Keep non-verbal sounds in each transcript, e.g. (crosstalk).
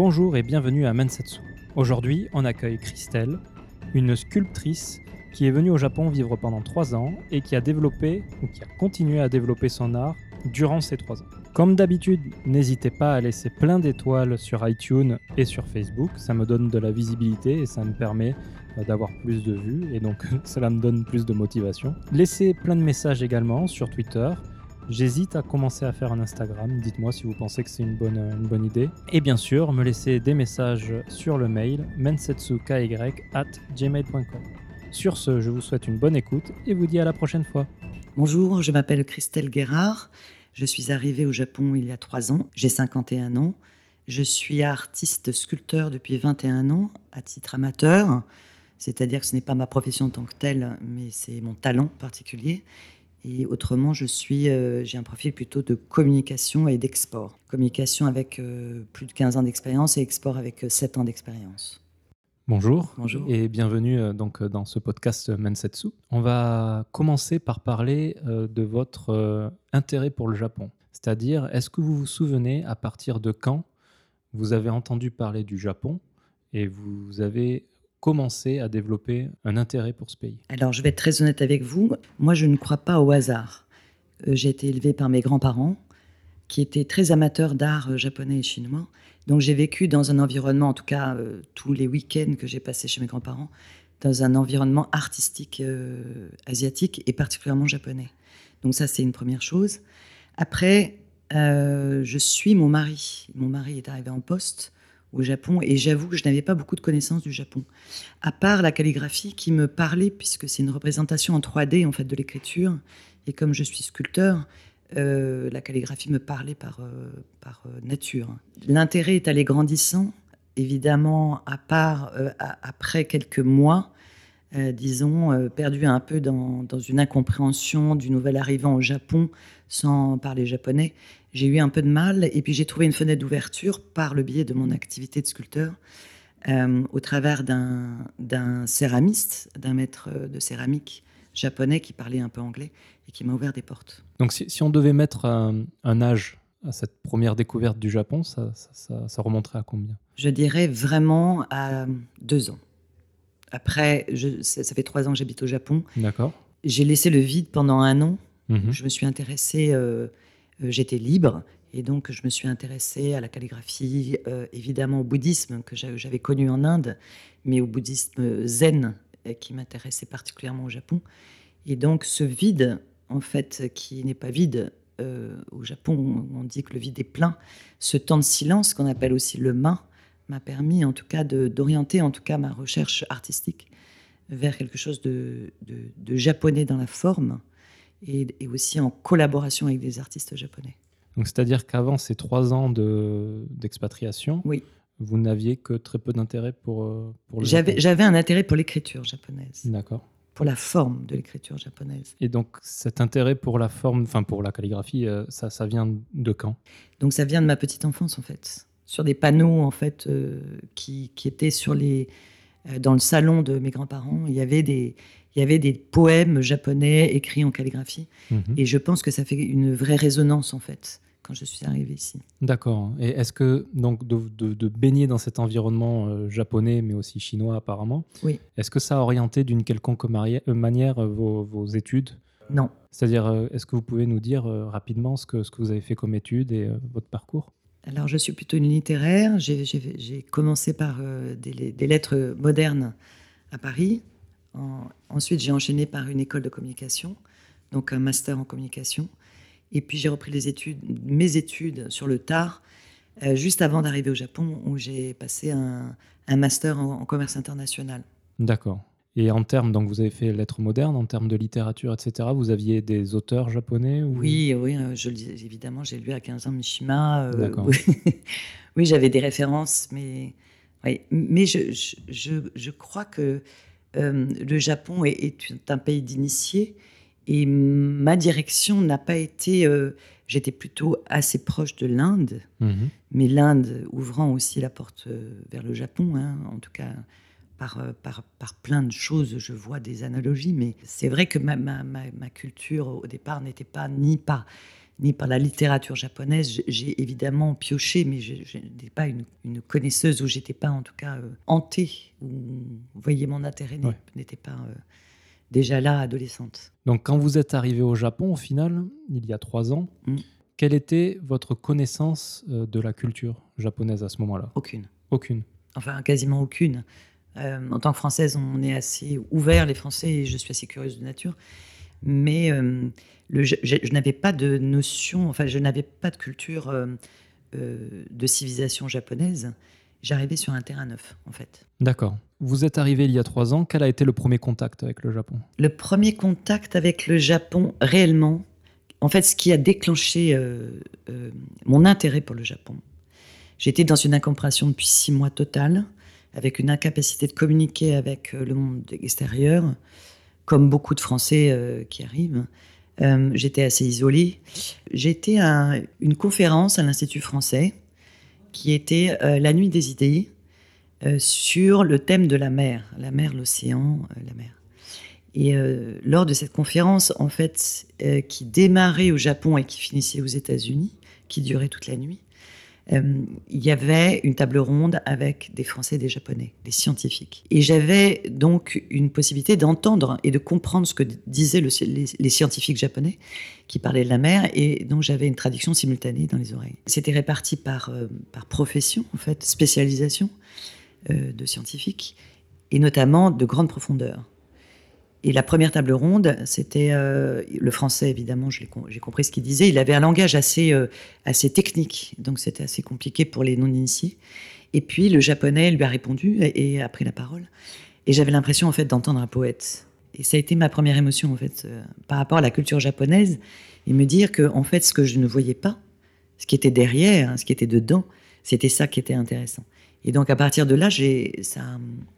Bonjour et bienvenue à Mensetsu. Aujourd'hui, on accueille Christelle, une sculptrice qui est venue au Japon vivre pendant trois ans et qui a développé ou qui a continué à développer son art durant ces trois ans. Comme d'habitude, n'hésitez pas à laisser plein d'étoiles sur iTunes et sur Facebook, ça me donne de la visibilité et ça me permet euh, d'avoir plus de vues et donc (laughs) cela me donne plus de motivation. Laissez plein de messages également sur Twitter. J'hésite à commencer à faire un Instagram, dites-moi si vous pensez que c'est une bonne, une bonne idée. Et bien sûr, me laissez des messages sur le mail mensetsuky at gmail.com. Sur ce, je vous souhaite une bonne écoute et vous dis à la prochaine fois. Bonjour, je m'appelle Christelle Guérard. Je suis arrivée au Japon il y a trois ans. J'ai 51 ans. Je suis artiste sculpteur depuis 21 ans à titre amateur. C'est-à-dire que ce n'est pas ma profession en tant que telle, mais c'est mon talent particulier. Et autrement, je suis, euh, j'ai un profil plutôt de communication et d'export. Communication avec euh, plus de 15 ans d'expérience et export avec 7 euh, ans d'expérience. Bonjour. Bonjour. Et bienvenue donc dans ce podcast Mensetsu. On va commencer par parler de votre intérêt pour le Japon. C'est-à-dire, est-ce que vous vous souvenez à partir de quand vous avez entendu parler du Japon et vous avez commencé à développer un intérêt pour ce pays Alors, je vais être très honnête avec vous. Moi, je ne crois pas au hasard. Euh, j'ai été élevée par mes grands-parents qui étaient très amateurs d'art euh, japonais et chinois. Donc, j'ai vécu dans un environnement, en tout cas euh, tous les week-ends que j'ai passés chez mes grands-parents, dans un environnement artistique asiatique et particulièrement japonais. Donc, ça, c'est une première chose. Après, je suis mon mari. Mon mari est arrivé en poste au Japon et j'avoue que je n'avais pas beaucoup de connaissances du Japon, à part la calligraphie qui me parlait puisque c'est une représentation en 3D en fait de l'écriture et comme je suis sculpteur, euh, la calligraphie me parlait par, euh, par euh, nature. L'intérêt est allé grandissant, évidemment, à part après quelques mois, disons, perdu un peu dans, dans, une incompréhension du nouvel arrivant au Japon sans parler japonais j'ai eu un peu de mal et puis j'ai trouvé une fenêtre d'ouverture par le biais de mon activité de sculpteur euh, au travers d'un céramiste, d'un maître de céramique japonais qui parlait un peu anglais et qui m'a ouvert des portes. Donc si, on devait mettre un, âge à cette première découverte du Japon, ça, ça, remonterait à combien? Je dirais vraiment à deux ans. Après, je, ça, fait trois ans que j'habite au Japon. D'accord. J'ai laissé le vide pendant un an. Mhm. Je me suis intéressée euh, j'étais libre. Et donc, je me suis intéressée à la calligraphie, euh, évidemment au bouddhisme que j'avais connu en Inde, mais au bouddhisme zen euh, qui m'intéressait particulièrement au Japon. Et donc, ce vide, en fait, qui n'est pas vide, au Japon, on dit que le vide est plein, ce temps de silence qu'on appelle aussi le main, m'a permis en tout cas d'orienter en tout cas ma recherche artistique vers quelque chose de japonais dans la forme et, aussi en collaboration avec des artistes japonais. Donc, c'est-à-dire qu'avant ces trois ans d'expatriation, oui. vous n'aviez que très peu d'intérêt pour, euh, pour le J'avais un intérêt pour l'écriture japonaise. D'accord. Pour la forme de l'écriture japonaise. Et donc, cet intérêt pour la forme, enfin pour la calligraphie, euh, ça, ça vient de quand? Donc, ça vient de ma petite enfance, en fait. Sur des panneaux, en fait, euh, qui, qui, étaient sur les, dans le salon de mes grands-parents. Il y avait des, il y avait des poèmes japonais écrits en calligraphie. Mhm. Et je pense que ça fait une vraie résonance, en fait, quand je suis arrivée ici. D'accord. Et est-ce que, donc, de, baigner dans cet environnement euh, japonais, mais aussi chinois apparemment, oui. est-ce que ça a orienté d'une quelconque euh, manière euh, vos, études? Non. C'est-à-dire, est-ce que vous pouvez nous dire rapidement ce que, ce que vous avez fait comme études et votre parcours? Alors, je suis plutôt une littéraire. J'ai commencé par des, des, lettres modernes à Paris, ensuite, j'ai enchaîné par une école de communication, donc un master en communication. Et puis, j'ai repris les études, mes études sur le tard, euh, juste avant d'arriver au Japon, où j'ai passé un, master en, commerce international. D'accord. Et en termes, donc vous avez fait lettres modernes, en termes de littérature, etc., vous aviez des auteurs japonais Oui, oui, euh, je, évidemment, j'ai lu à 15 ans Mishima. Euh, D'accord. oui, (laughs) j'avais des références, mais, mais je, je, je, crois que euh, le Japon est, un pays d'initiés et ma direction n'a pas été. Euh, j'étais plutôt assez proche de l'Inde, mhm. mais l'Inde ouvrant aussi la porte euh, vers le Japon, hein, en tout cas par, par, par, plein de choses, je vois des analogies, mais c'est vrai que ma, ma, ma, culture au départ n'était pas ni par ni par la littérature japonaise. J'ai évidemment pioché, mais je, n'étais pas une, connaisseuse, ou j'étais pas en tout cas euh, hantée, ou vous voyez, mon intérêt n'était pas euh, déjà là, adolescente. Donc quand vous êtes arrivé au Japon, au final, il y a trois ans, mm. quelle était votre connaissance euh, de la culture japonaise à ce moment-là? Aucune. Aucune. Enfin, quasiment aucune. en tant que Française, on est assez ouvert, les Français, et je suis assez curieuse de nature. Mais je, n'avais pas de notion, enfin, je n'avais pas de culture euh, euh, de civilisation japonaise. J'arrivais sur un terrain neuf, en fait. D'accord. Vous êtes arrivé il y a trois ans. Quel a été le premier contact avec le Japon? Le premier contact avec le Japon, réellement, en fait, ce qui a déclenché euh, mon intérêt pour le Japon. J'étais dans une incompréhension depuis six mois totale, avec une incapacité de communiquer avec le monde extérieur, comme beaucoup de Français qui arrivent. Euh, j'étais assez isolée. J'étais à une conférence à l'Institut français qui était euh, la nuit des idées euh, sur le thème de la mer, la mer, l'océan, la mer. Et lors de cette conférence, en fait, qui démarrait au Japon et qui finissait aux États-Unis, qui durait toute la nuit, euh, il y avait une table ronde avec des Français et des Japonais, des scientifiques. Et j'avais donc une possibilité d'entendre et de comprendre ce que disaient les, scientifiques japonais qui parlaient de la mer, et donc j'avais une traduction simultanée dans les oreilles. C'était réparti par, euh, profession, en fait, spécialisation euh, de scientifiques, et notamment de grande profondeur. Et la première table ronde, c'était euh, le français, évidemment, j'ai compris ce qu'il disait. Il avait un langage assez, euh, assez technique, donc c'était assez compliqué pour les non-initiés. Et puis le japonais lui a répondu et, a pris la parole. Et j'avais l'impression, en fait, d'entendre un poète. Et ça a été ma première émotion, en fait, euh, par rapport à la culture japonaise, et me dire que, en fait, ce que je ne voyais pas, ce qui était derrière, hein, ce qui était dedans, c'était ça qui était intéressant. Et donc à partir de là, ça,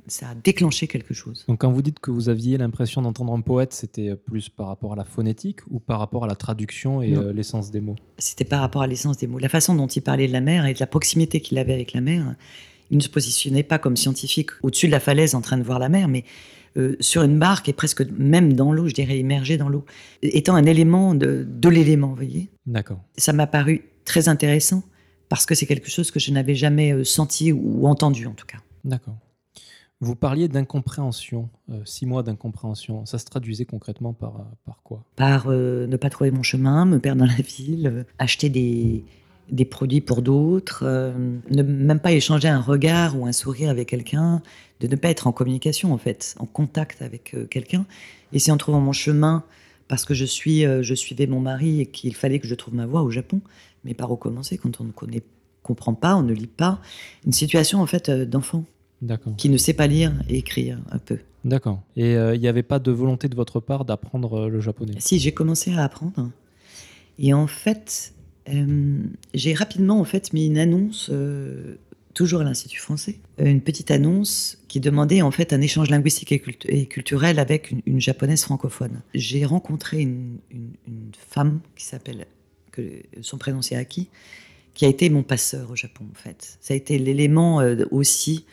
ça a déclenché quelque chose. Donc quand vous dites que vous aviez l'impression d'entendre un poète, c'était plus par rapport à la phonétique ou par rapport à la traduction et euh, l'essence des mots? C'était par rapport à l'essence des mots. La façon dont il parlait de la mer et de la proximité qu'il avait avec la mer. Il ne se positionnait pas comme scientifique au-dessus de la falaise en train de voir la mer, mais euh, sur une barque et presque même dans l'eau, je dirais immergé dans l'eau, étant un élément de, de l'élément, vous voyez? D'accord. Ça m'a paru très intéressant parce que c'est quelque chose que je n'avais jamais euh, senti ou entendu en tout cas. D'accord. Vous parliez d'incompréhension, euh, six mois d'incompréhension. Ça se traduisait concrètement par, euh, par quoi? Par ne pas trouver mon chemin, me perdre dans la ville, acheter des, des produits pour d'autres, ne même pas échanger un regard ou un sourire avec quelqu'un, de ne pas être en communication en fait, en contact avec quelqu'un. Et c'est en trouvant mon chemin, parce que je, suis, je suivais mon mari et qu'il fallait que je trouve ma voie au Japon, mais par recommencer quand on ne connaît, comprend pas, on ne lit pas. Une situation en fait euh, d'enfant qui ne sait pas lire et écrire un peu. D'accord. Et euh, il n'y avait pas de volonté de votre part d'apprendre euh, le japonais? Si, j'ai commencé à apprendre. Et en fait, j'ai rapidement en fait mis une annonce, toujours à l'Institut français, une petite annonce qui demandait en fait un échange linguistique et, culturel avec une, japonaise francophone. J'ai rencontré une, une femme qui s'appelle que son prénom c'est Aki, qui a été mon passeur au Japon en fait. Ça a été l'élément euh, aussi,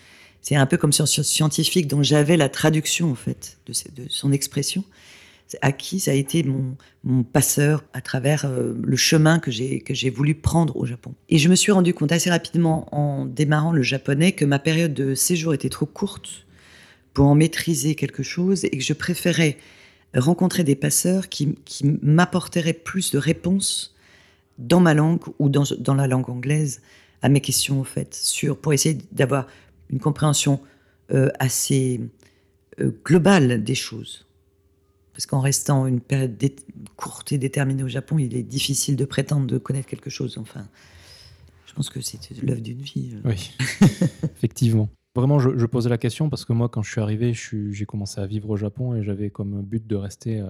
c'est un peu comme scientifique dont j'avais la traduction en fait de, son expression. Aki, ça a été mon, mon passeur à travers euh, le chemin que j'ai que j'ai voulu prendre au Japon. Et je me suis rendu compte assez rapidement en démarrant le japonais que ma période de séjour était trop courte pour en maîtriser quelque chose et que je préférais rencontrer des passeurs qui, qui m'apporteraient plus de réponses dans ma langue ou dans, dans la langue anglaise à mes questions, en fait, sur, pour essayer d'avoir une compréhension euh, assez euh, globale des choses. Parce qu'en restant une période courte et déterminée au Japon, il est difficile de prétendre de connaître quelque chose. Enfin, je pense que c'est l'œuvre d'une vie. Euh. Oui, (laughs) effectivement. Vraiment, je, je, posais la question parce que moi, quand je suis arrivé, j'ai commencé à vivre au Japon et j'avais comme but de rester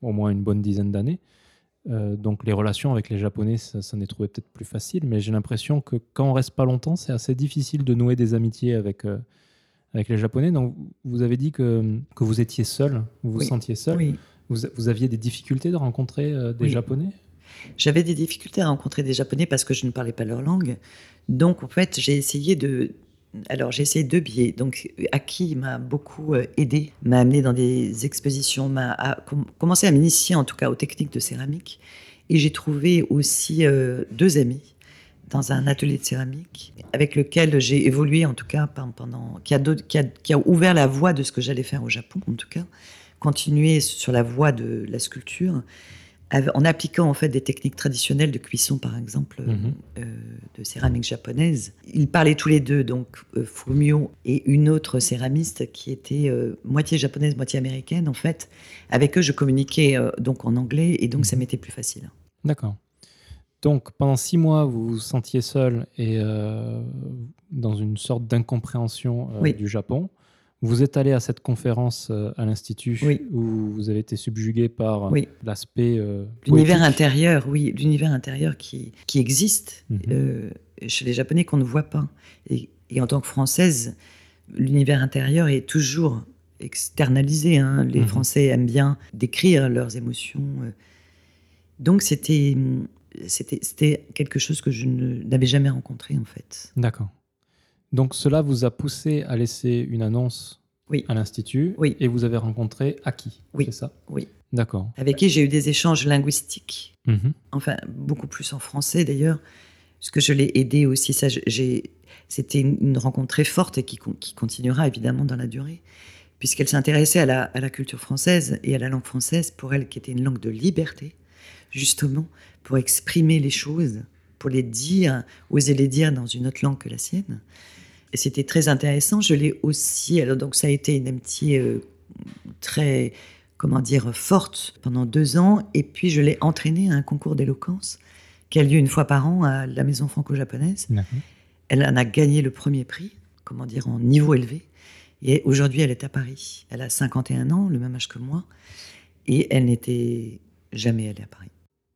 au moins une bonne dizaine d'années. Euh, donc les relations avec les Japonais, ça, ça n'est trouvé peut-être plus facile, mais j'ai l'impression que quand on reste pas longtemps, c'est assez difficile de nouer des amitiés avec, euh, avec les Japonais. Donc vous avez dit que, que vous étiez seul, vous vous sentiez seul. Oui. Vous, vous, aviez des difficultés de rencontrer euh, des Japonais? J'avais des difficultés à rencontrer des Japonais parce que je ne parlais pas leur langue. Donc en fait, j'ai essayé de, alors j'ai essayé deux biais. Donc Aki m'a beaucoup euh, aidé, m'a amené dans des expositions, m'a commencé à m'initier en tout cas aux techniques de céramique. Et j'ai trouvé aussi euh, deux amis dans un atelier de céramique avec lequel j'ai évolué en tout cas pendant qui, a, qui a, ouvert la voie de ce que j'allais faire au Japon en tout cas continuer sur la voie de la sculpture en appliquant en fait des techniques traditionnelles de cuisson, par exemple, mhm. euh, de céramique japonaise. Ils parlaient tous les deux, donc euh, Fumio et une autre céramiste qui était euh, moitié japonaise, moitié américaine. En fait, avec eux, je communiquais donc en anglais et donc ça mhm. m'était plus facile. D'accord. Donc pendant six mois, vous vous sentiez seul et dans une sorte d'incompréhension du Japon. Vous êtes allé à cette conférence euh, à l'Institut où vous avez été subjugué par euh, l'aspect. Euh, l'univers intérieur, oui, l'univers intérieur qui, qui existe mhm. chez les Japonais qu'on ne voit pas. Et, en tant que Française, l'univers intérieur est toujours externalisé. Hein. Les mhm. Français aiment bien décrire leurs émotions. Donc c'était c'était quelque chose que je n'avais jamais rencontré en fait. D'accord. Donc cela vous a poussé à laisser une annonce oui. à l'Institut oui. et vous avez rencontré Aki, oui. c'est ça Oui. D'accord. Avec qui j'ai eu des échanges linguistiques, mhm. enfin beaucoup plus en français d'ailleurs, puisque je l'ai aidé aussi. Ça, c'était une rencontre très forte et qui, qui, continuera évidemment dans la durée, puisqu'elle s'intéressait à la, à la culture française et à la langue française, pour elle qui était une langue de liberté, justement, pour exprimer les choses, pour les dire, oser les dire dans une autre langue que la sienne c'était très intéressant. Je l'ai aussi. Alors, donc, ça a été une amitié euh, très, comment dire, forte pendant deux ans. Et puis, je l'ai entraînée à un concours d'éloquence qui a lieu une fois par an à la Maison franco-japonaise. Elle en a gagné le premier prix, comment dire, en niveau élevé. Et aujourd'hui, elle est à Paris. Elle a 51 ans, le même âge que moi. Et elle n'était jamais allée à Paris.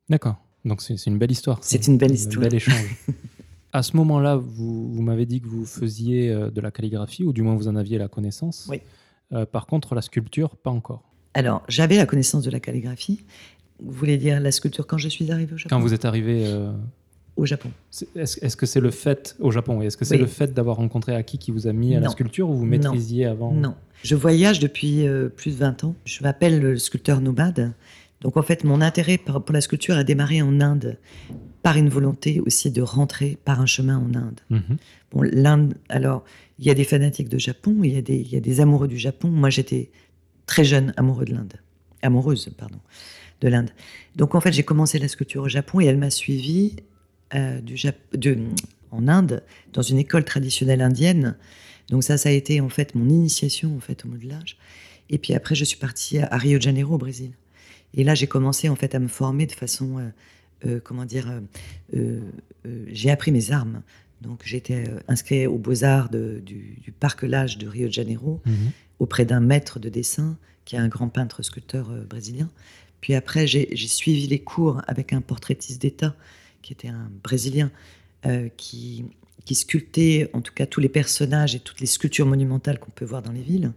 D'accord. Donc, c'est une belle histoire. C'est une belle histoire. Un bel échange. (laughs) À ce moment-là, vous, m'avez dit que vous faisiez euh, de la calligraphie, ou du moins vous en aviez la connaissance. Oui. Euh, par contre, la sculpture, pas encore. Alors, j'avais la connaissance de la calligraphie. Vous voulez dire la sculpture quand je suis arrivé au Japon? Quand vous êtes arrivé euh, au Japon. Est-ce que c'est le fait au Japon Est-ce que c'est le fait d'avoir rencontré Aki qui vous a mis à la sculpture ou vous maîtrisiez avant? Non. Je voyage depuis plus de 20 ans. Je m'appelle le sculpteur nomade. Donc en fait, mon intérêt pour la sculpture a démarré en Inde par une volonté aussi de rentrer par un chemin en Inde. Mhm. Bon, l'Inde, alors, il y a des fanatiques de Japon, il y a des, il y a des amoureux du Japon. Moi, j'étais très jeune amoureux de l'Inde. Amoureuse, pardon, de l'Inde. Donc en fait, j'ai commencé la sculpture au Japon et elle m'a suivi euh, du de, en Inde, dans une école traditionnelle indienne. Donc ça, ça a été en fait mon initiation en fait au modelage. Et puis après, je suis partie à Rio de Janeiro, au Brésil. Et là, j'ai commencé en fait à me former de façon, euh, comment dire, euh, j'ai appris mes armes. Donc j'étais inscrit aux Beaux-Arts du, du, Parc Lage de Rio de Janeiro, mhm. auprès d'un maître de dessin, qui est un grand peintre sculpteur brésilien. Puis après, j'ai suivi les cours avec un portraitiste d'État, qui était un Brésilien, qui, qui sculptait en tout cas tous les personnages et toutes les sculptures monumentales qu'on peut voir dans les villes.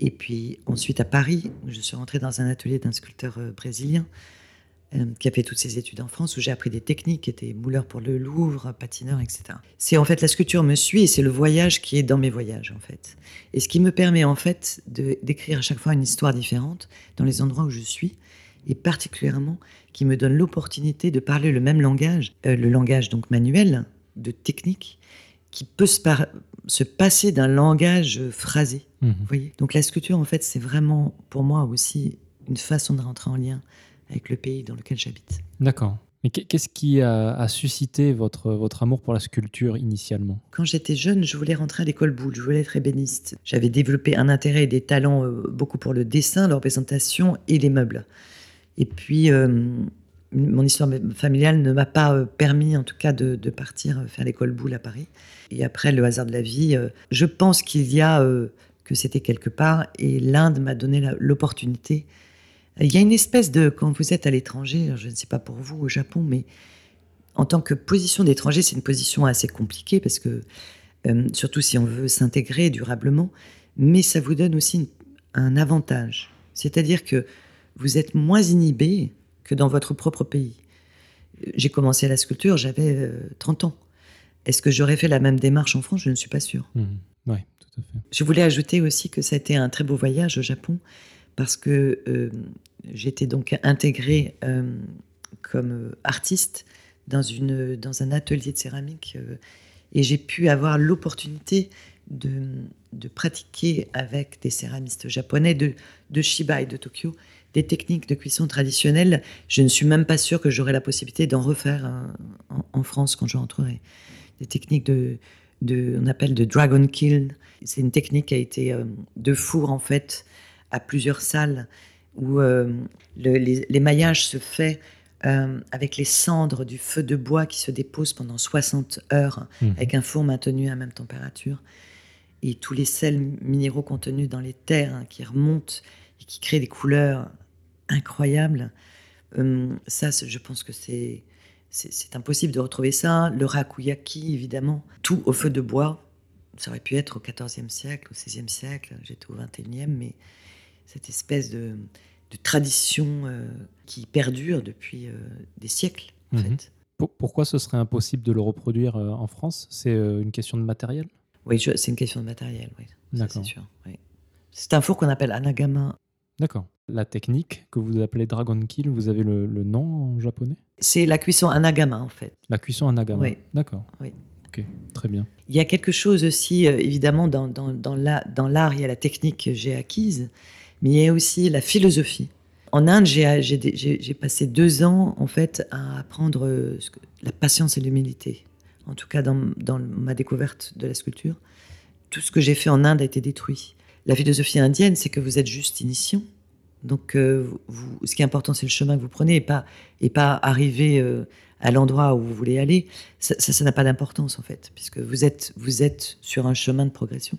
Et puis ensuite à Paris, je suis rentrée dans un atelier d'un sculpteur euh, brésilien euh, qui a fait toutes ses études en France, où j'ai appris des techniques, qui était mouleur pour le Louvre, patineur, etc. C'est en fait la sculpture me suit et c'est le voyage qui est dans mes voyages en fait. Et ce qui me permet en fait d'écrire à chaque fois une histoire différente dans les endroits où je suis et particulièrement qui me donne l'opportunité de parler le même langage, euh, le langage donc manuel de technique, qui peut se, se passer d'un langage phrasé. Mhm. voyez? Donc la sculpture, en fait, c'est vraiment pour moi aussi une façon de rentrer en lien avec le pays dans lequel j'habite. D'accord. Mais qu'est-ce qui a, suscité votre, votre amour pour la sculpture initialement? Quand j'étais jeune, je voulais rentrer à l'école Boulle, je voulais être ébéniste. J'avais développé un intérêt et des talents euh, beaucoup pour le dessin, la représentation et les meubles. Et puis, euh, mon histoire familiale ne m'a pas euh, permis, en tout cas, de, partir faire l'école boule à Paris. Et après, le hasard de la vie, euh, je pense qu'il y a euh, que c'était quelque part, et l'Inde m'a donné l'opportunité. Il y a une espèce de, quand vous êtes à l'étranger, je ne sais pas pour vous au Japon, mais en tant que position d'étranger, c'est une position assez compliquée parce que, surtout si on veut s'intégrer durablement, mais ça vous donne aussi un avantage. C'est-à-dire que vous êtes moins inhibé que dans votre propre pays. J'ai commencé la sculpture, j'avais 30 euh, ans. Est-ce que j'aurais fait la même démarche en France? Je ne suis pas sûre. Mmh. Oui, tout à fait. Je voulais ajouter aussi que ça a été un très beau voyage au Japon parce que euh, j'étais donc intégrée euh, comme artiste dans, une, dans un atelier de céramique et j'ai pu avoir l'opportunité de, de, pratiquer avec des céramistes japonais de, de Shiba et de Tokyo des techniques de cuisson traditionnelles. Je ne suis même pas sûre que j'aurai la possibilité d'en refaire en, France quand je rentrerai. Des techniques de, de, on appelle de dragon kill. C'est une technique qui a été euh, de four en fait à plusieurs salles où euh, les, les, maillages se fait euh, avec les cendres du feu de bois qui se déposent pendant 60 heures mmh. avec un four maintenu à la même température et tous les sels minéraux contenus dans les terres hein, qui remontent et qui créent des couleurs incroyables. Euh, ça, je pense que c'est c'est impossible de retrouver ça. Le rakuyaki, évidemment, tout au feu de bois. Ça aurait pu être au XIVe siècle, au XVIe siècle. J'étais au XXIe, mais cette espèce de, de tradition euh, qui perdure depuis euh, des siècles, en mhm. fait. Pourquoi ce serait impossible de le reproduire en France? C'est une question de matériel? Oui, c'est une question de matériel, oui. C'est sûr. C'est un four qu'on appelle anagama. D'accord. La technique que vous appelez Dragon Kill, vous avez le, nom en japonais? C'est la cuisson anagama, en fait. La cuisson anagama Oui. D'accord. Oui. Ok, très bien. Il y a quelque chose aussi, euh, évidemment, dans, dans, dans l'art, il y a la technique que j'ai acquise, mais il y a aussi la philosophie. En Inde, j'ai passé deux ans, en fait, à apprendre euh, la patience et l'humilité en tout cas dans, ma découverte de la sculpture, tout ce que j'ai fait en Inde a été détruit. La philosophie indienne, c'est que vous êtes juste initiant. Donc, euh, ce qui est important, c'est le chemin que vous prenez et pas, arriver euh, à l'endroit où vous voulez aller. Ça, ça n'a pas d'importance, en fait, puisque vous êtes, vous êtes sur un chemin de progression.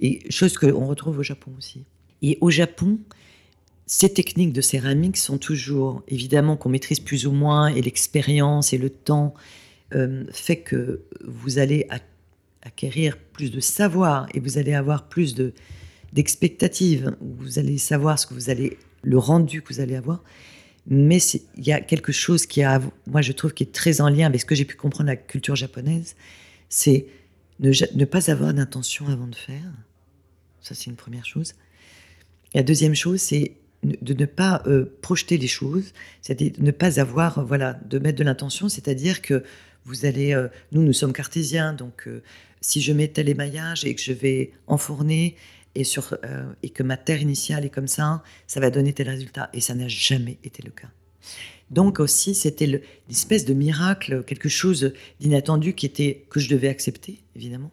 Et chose qu'on retrouve au Japon aussi. Et au Japon, ces techniques de céramique sont toujours, évidemment, qu'on maîtrise plus ou moins, et l'expérience et le temps euh, fait que vous allez acquérir plus de savoir et vous allez avoir plus de d'expectatives. Vous allez savoir ce que vous allez, le rendu que vous allez avoir. Mais il y a quelque chose qui a, moi je trouve, qui est très en lien avec ce que j'ai pu comprendre de la culture japonaise, c'est ne, pas avoir d'intention avant de faire. Ça, c'est une première chose. La deuxième chose, c'est de ne pas euh, projeter les choses, c'est-à-dire ne pas avoir, voilà, de mettre de l'intention, c'est-à-dire que vous allez, euh, nous, nous sommes cartésiens, donc euh, si je mets tel émaillage et que je vais enfourner et, sur, euh, et que ma terre initiale est comme ça, ça va donner tel résultat. Et ça n'a jamais été le cas. Donc aussi, c'était l'espèce de miracle, quelque chose d'inattendu qui était que je devais accepter, évidemment.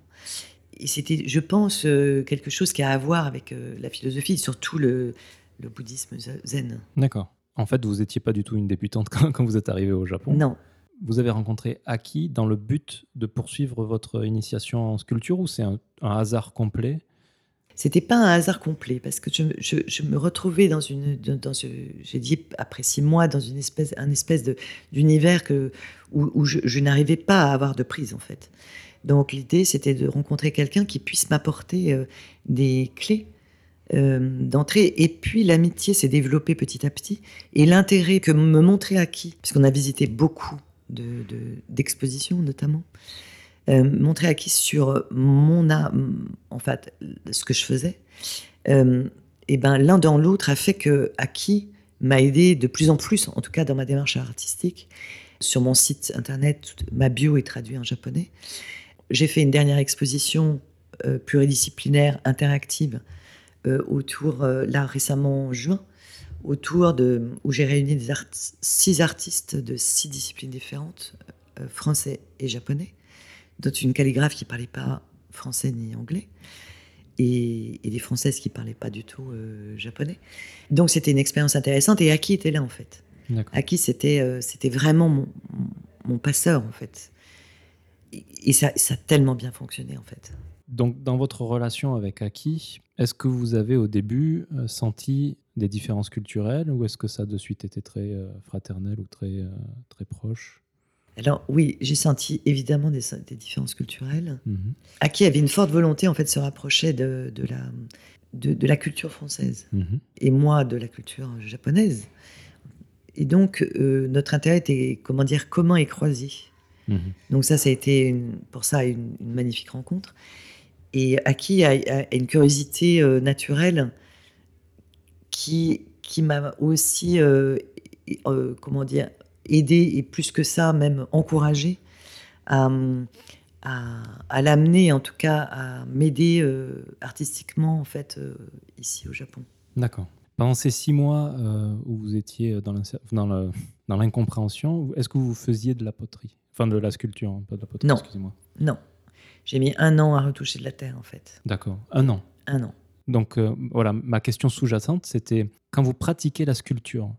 Et c'était, je pense, quelque chose qui a à voir avec la philosophie, surtout le, le bouddhisme zen. D'accord. En fait, vous n'étiez pas du tout une débutante (laughs) quand, vous êtes arrivée au Japon. Non, vous avez rencontré Aki dans le but de poursuivre votre initiation en sculpture ou c'est un, hasard complet? C'était pas un hasard complet parce que je, me retrouvais dans une, dans j'ai dit après six mois dans une espèce, un espèce d'univers que où, je, n'arrivais pas à avoir de prise en fait. Donc l'idée c'était de rencontrer quelqu'un qui puisse m'apporter euh, des clés euh, d'entrée. Et puis l'amitié s'est développée petit à petit. Et l'intérêt que me montrait Aki, puisqu'on a visité beaucoup d'exposition de, notamment, euh, montrer acquis sur mon âme, en fait, ce que je faisais. Euh, et ben l'un dans l'autre a fait que acquis m'a aidé de plus en plus, en tout cas dans ma démarche artistique. Sur mon site internet, ma bio est traduite en japonais. J'ai fait une dernière exposition euh, pluridisciplinaire interactive euh, autour, là récemment en juin, autour de, où j'ai réuni des six artistes de six disciplines différentes, euh, français et japonais, dont une calligraphe qui parlait pas français ni anglais, et, des françaises qui parlaient pas du tout euh, japonais. Donc c'était une expérience intéressante, et Aki était là en fait. Aki c'était euh, c'était vraiment mon, mon, passeur en fait. Et, ça, ça a tellement bien fonctionné en fait. Donc dans votre relation avec Aki, est-ce que vous avez au début senti des différences culturelles ou est-ce que ça de suite était très euh, fraternel ou très, euh, très proche? Alors oui, j'ai senti évidemment des, différences culturelles. Mmh. Aki avait une forte volonté en fait de se rapprocher de, de la, de, la culture française mhm. et moi de la culture japonaise. Et donc euh, notre intérêt était comment dire commun et croisé. Mhm. Donc ça, ça a été pour ça une, magnifique rencontre. Et Aki a, a une curiosité naturelle qui, qui m'a aussi, euh, euh, comment dire, aidé et plus que ça, même encouragé à, à, l'amener, en tout cas, à m'aider euh, artistiquement, en fait, euh, ici au Japon. D'accord. Pendant ces six mois euh, où vous étiez dans l'incompréhension, est-ce que vous faisiez de la poterie? Enfin, de la sculpture, hein, pas de la poterie, non. excusez-moi. Non. J'ai mis un an à retoucher de la terre, en fait. D'accord. Un an Un an. Donc, voilà, ma question sous-jacente, c'était quand vous pratiquez la sculpture,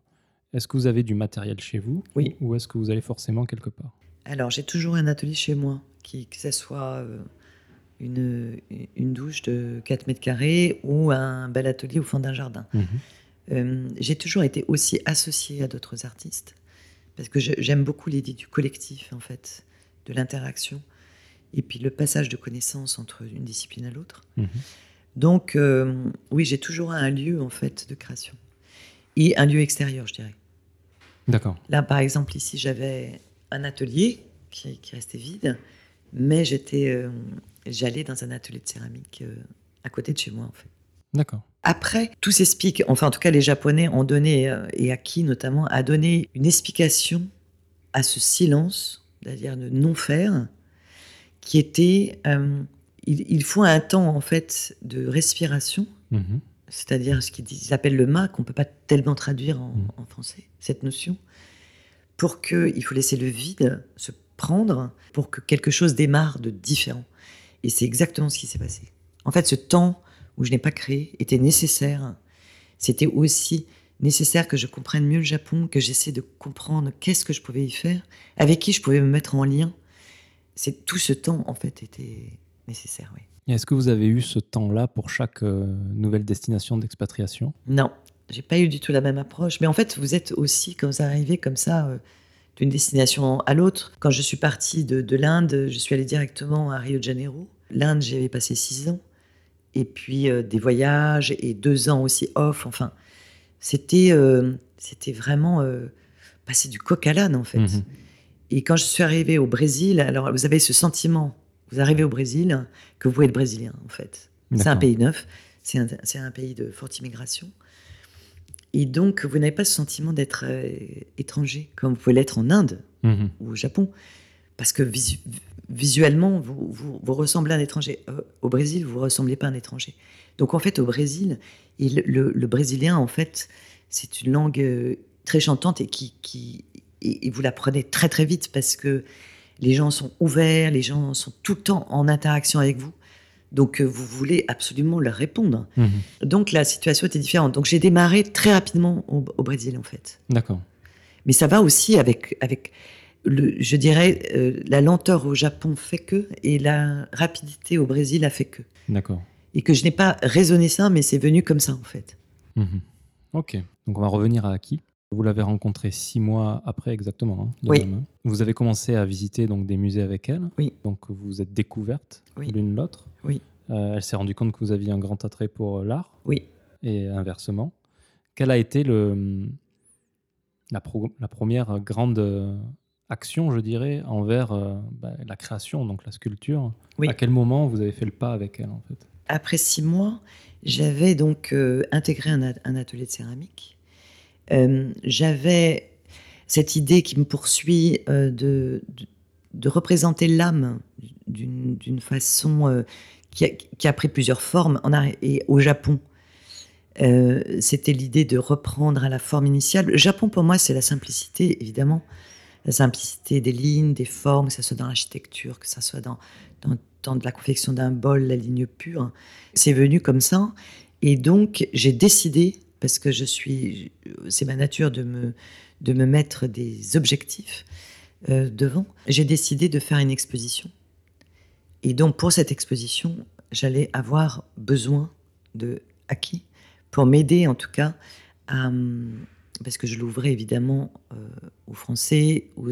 est-ce que vous avez du matériel chez vous Oui. Ou est-ce que vous allez forcément quelque part? Alors, j'ai toujours un atelier chez moi que ce soit euh, une, une, douche de 4 mètres carrés ou un bel atelier au fond d'un jardin. Mhm. Euh, j'ai toujours été aussi associée à d'autres artistes parce que j'aime beaucoup l'idée du collectif, en fait, de l'interaction et puis le passage de connaissances entre une discipline à l'autre. Mhm. Donc, euh, oui, j'ai toujours un lieu, en fait, de création et un lieu extérieur, je dirais. D'accord. Là, par exemple, ici, j'avais un atelier qui, qui restait vide mais j'étais, euh, j'allais dans un atelier de céramique euh, à côté de chez moi, en fait. D'accord. Après, tout s'explique. Enfin, en tout cas, les Japonais ont donné, euh, et Aki notamment, a donné une explication à ce silence, c'est-à-dire de non-faire, qui était il, faut un temps, en fait, de respiration, mhm. c'est-à-dire ce qu'ils appellent le ma, qu'on ne peut pas tellement traduire en, mhm. en français, cette notion, pour qu'il faut laisser le vide se prendre pour que quelque chose démarre de différent. Et c'est exactement ce qui s'est passé. En fait, ce temps où je n'ai pas créé était nécessaire. C'était aussi nécessaire que je comprenne mieux le Japon, que j'essaie de comprendre qu'est-ce que je pouvais y faire, avec qui je pouvais me mettre en lien. C'est tout ce temps en fait était nécessaire, oui. Est-ce que vous avez eu ce temps-là pour chaque euh, nouvelle destination d'expatriation? Non, j'ai pas eu du tout la même approche. Mais en fait, vous êtes aussi quand vous arrivez comme ça. Euh, d'une destination à l'autre. Quand je suis partie de, l'Inde, je suis allée directement à Rio de Janeiro. L'Inde, j'y avais passé six ans. Et puis euh, des voyages et deux ans aussi off. Enfin, c'était euh, c'était vraiment euh, passer du coq à l'âne en fait. Mhm. Et quand je suis arrivée au Brésil, alors vous avez ce sentiment, vous arrivez au Brésil, que vous êtes brésilien en fait. C'est un pays neuf, c'est un, un, pays de forte immigration. Et donc, vous n'avez pas ce sentiment d'être étranger, comme vous pouvez l'être en Inde mhm. ou au Japon, parce que visuellement, vous, vous, ressemblez à un étranger. Euh, au Brésil, vous ne ressemblez pas à un étranger. Donc, en fait, au Brésil, le, brésilien, en fait, c'est une langue euh, très chantante et qui, qui et, vous l'apprenez très très vite parce que les gens sont ouverts, les gens sont tout le temps en interaction avec vous. Donc, euh, vous voulez absolument leur répondre. Mhm. Donc, la situation était différente. Donc, j'ai démarré très rapidement au, Brésil, en fait. D'accord. Mais ça va aussi avec, avec le, je dirais, euh, la lenteur au Japon fait que, et la rapidité au Brésil a fait que. D'accord. Et que je n'ai pas raisonné ça, mais c'est venu comme ça, en fait. Mhm. Ok. Donc, on va revenir à Aki. Vous l'avez rencontrée six mois après exactement. Hein, oui. Vous avez commencé à visiter donc des musées avec elle. Oui. Donc vous vous êtes découvertes l'une l'autre. Oui. Euh, elle s'est rendue compte que vous aviez un grand attrait pour l'art. Oui. Et inversement. Quelle a été le, la, la première grande action, je dirais, envers euh, bah, la création, donc la sculpture oui. À quel moment vous avez fait le pas avec elle en fait? Après six mois, j'avais donc euh, intégré un, un, atelier de céramique euh, j'avais cette idée qui me poursuit de, de, représenter l'âme d'une façon qui a, qui, a, pris plusieurs formes. En, et au Japon, c'était l'idée de reprendre à la forme initiale. Le Japon, pour moi, c'est la simplicité, évidemment. La simplicité des lignes, des formes, que ce soit dans l'architecture, que ce soit dans, dans, la confection d'un bol, la ligne pure. C'est venu comme ça. Et donc, j'ai décidé parce que je suis, c'est ma nature de me, de me mettre des objectifs euh, devant. J'ai décidé de faire une exposition. Et donc pour cette exposition, j'allais avoir besoin de Aki pour m'aider en tout cas à, parce que je l'ouvrais évidemment euh, aux Français, aux,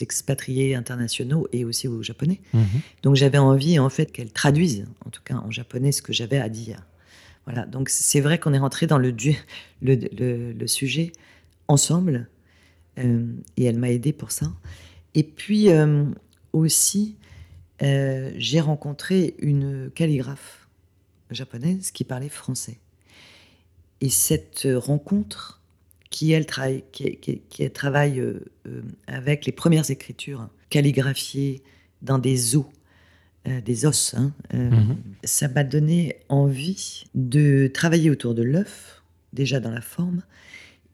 expatriés internationaux et aussi aux Japonais. Mhm. Donc j'avais envie en fait qu'elle traduise, en tout cas en japonais, ce que j'avais à dire. Voilà, donc c'est vrai qu'on est rentré dans le, le, le, sujet ensemble, euh, et elle m'a aidé pour ça. Et puis euh, aussi, j'ai rencontré une calligraphe japonaise qui parlait français. Et cette rencontre, qui, elle, travaille, qui, qui- qui travaille euh, euh, avec les premières écritures calligraphiées dans des os, euh, des os. hein, euh, Mhm. Ça m'a donné envie de travailler autour de l'œuf, déjà dans la forme,